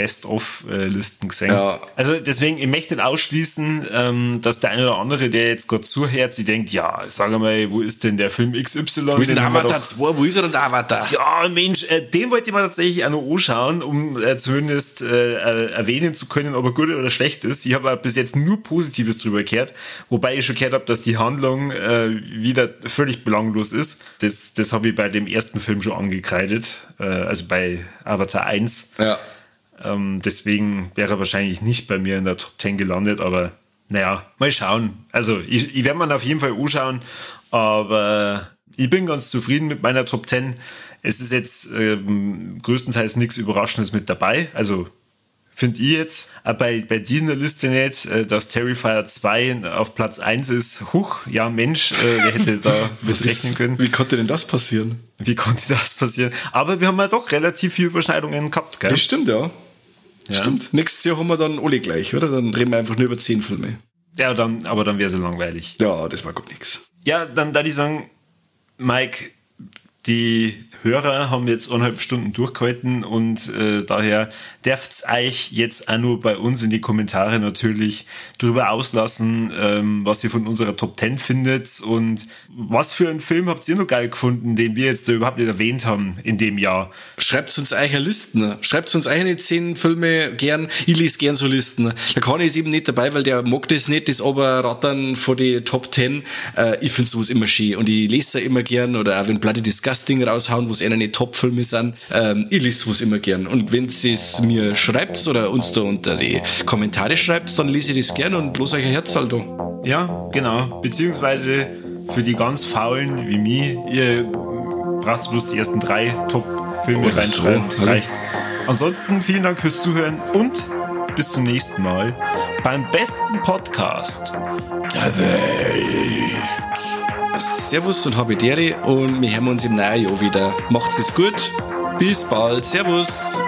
Best-of-Listen gesehen. Ja. Also deswegen, ich möchte nicht ausschließen, ähm, dass der eine oder andere, der jetzt gerade zuhört, sie denkt, ja, sag mal, wo ist denn der Film XY? Wo ist denn Avatar 2? Wo ist er denn der Avatar? Ja, Mensch, äh, den wollte ich mal tatsächlich auch noch anschauen, um äh, zumindest äh, erwähnen zu können, ob er gut oder schlecht ist. Ich habe bis jetzt nur Positives drüber gehört, wobei ich schon gehört habe, dass die Handlung wieder völlig belanglos ist. Das, das habe ich bei dem ersten Film schon angekreidet, also bei Avatar 1. Ja. Ähm, deswegen wäre er wahrscheinlich nicht bei mir in der Top 10 gelandet, aber naja, mal schauen. Also ich, ich werde mir auf jeden Fall anschauen, aber Ich bin ganz zufrieden mit meiner Top 10. Es ist jetzt ähm, größtenteils nichts Überraschendes mit dabei. Also finde ich jetzt. Aber bei, bei dir in der Liste nicht, äh, dass Terrifier 2 auf Platz 1 ist. Huch, ja Mensch, äh, wer hätte da mit rechnen können. Wie konnte denn das passieren? Wie konnte das passieren? Aber wir haben ja doch relativ viele Überschneidungen gehabt, gell? Das stimmt, ja. Ja. Stimmt. Nächstes Jahr haben wir dann alle gleich, oder? Dann reden wir einfach nur über 10 Filme. Ja, dann, aber dann wäre es langweilig. Ja, das war gut nix. Ja, dann da ich sagen, Mike, die Hörer haben jetzt eineinhalb Stunden durchgehalten und äh, daher dürft euch jetzt auch nur bei uns in die Kommentare natürlich darüber auslassen, ähm, was ihr von unserer Top 10 findet und was für einen Film habt ihr noch geil gefunden, den wir jetzt da überhaupt nicht erwähnt haben in dem Jahr. Schreibt uns eure Listen. Schreibt uns eigene 10 Filme gern. Ich lese gern so Listen. Der Conny ist eben nicht dabei, weil der mag das nicht, das Oberrattern von die Top 10. Äh, ich finde sowas immer schön und ich lese immer gern oder auch wenn Bloody Disgusting raushauen, wo es eine Top-Filme sind. Ähm, ich lese sowas immer gern. Und wenn ihr es mir schreibt oder uns da unter die Kommentare schreibt, dann lese ich das gern und los euch ein Herz halt Ja, genau. Beziehungsweise für die ganz Faulen wie mich, ihr braucht bloß die ersten drei Top-Filme oh, reinschreiben. Das reicht. Ansonsten vielen Dank fürs Zuhören und bis zum nächsten Mal beim besten Podcast der Welt. Servus und Habidere und wir hören uns im neuen Jahr wieder. Macht's es gut. Bis bald. Servus.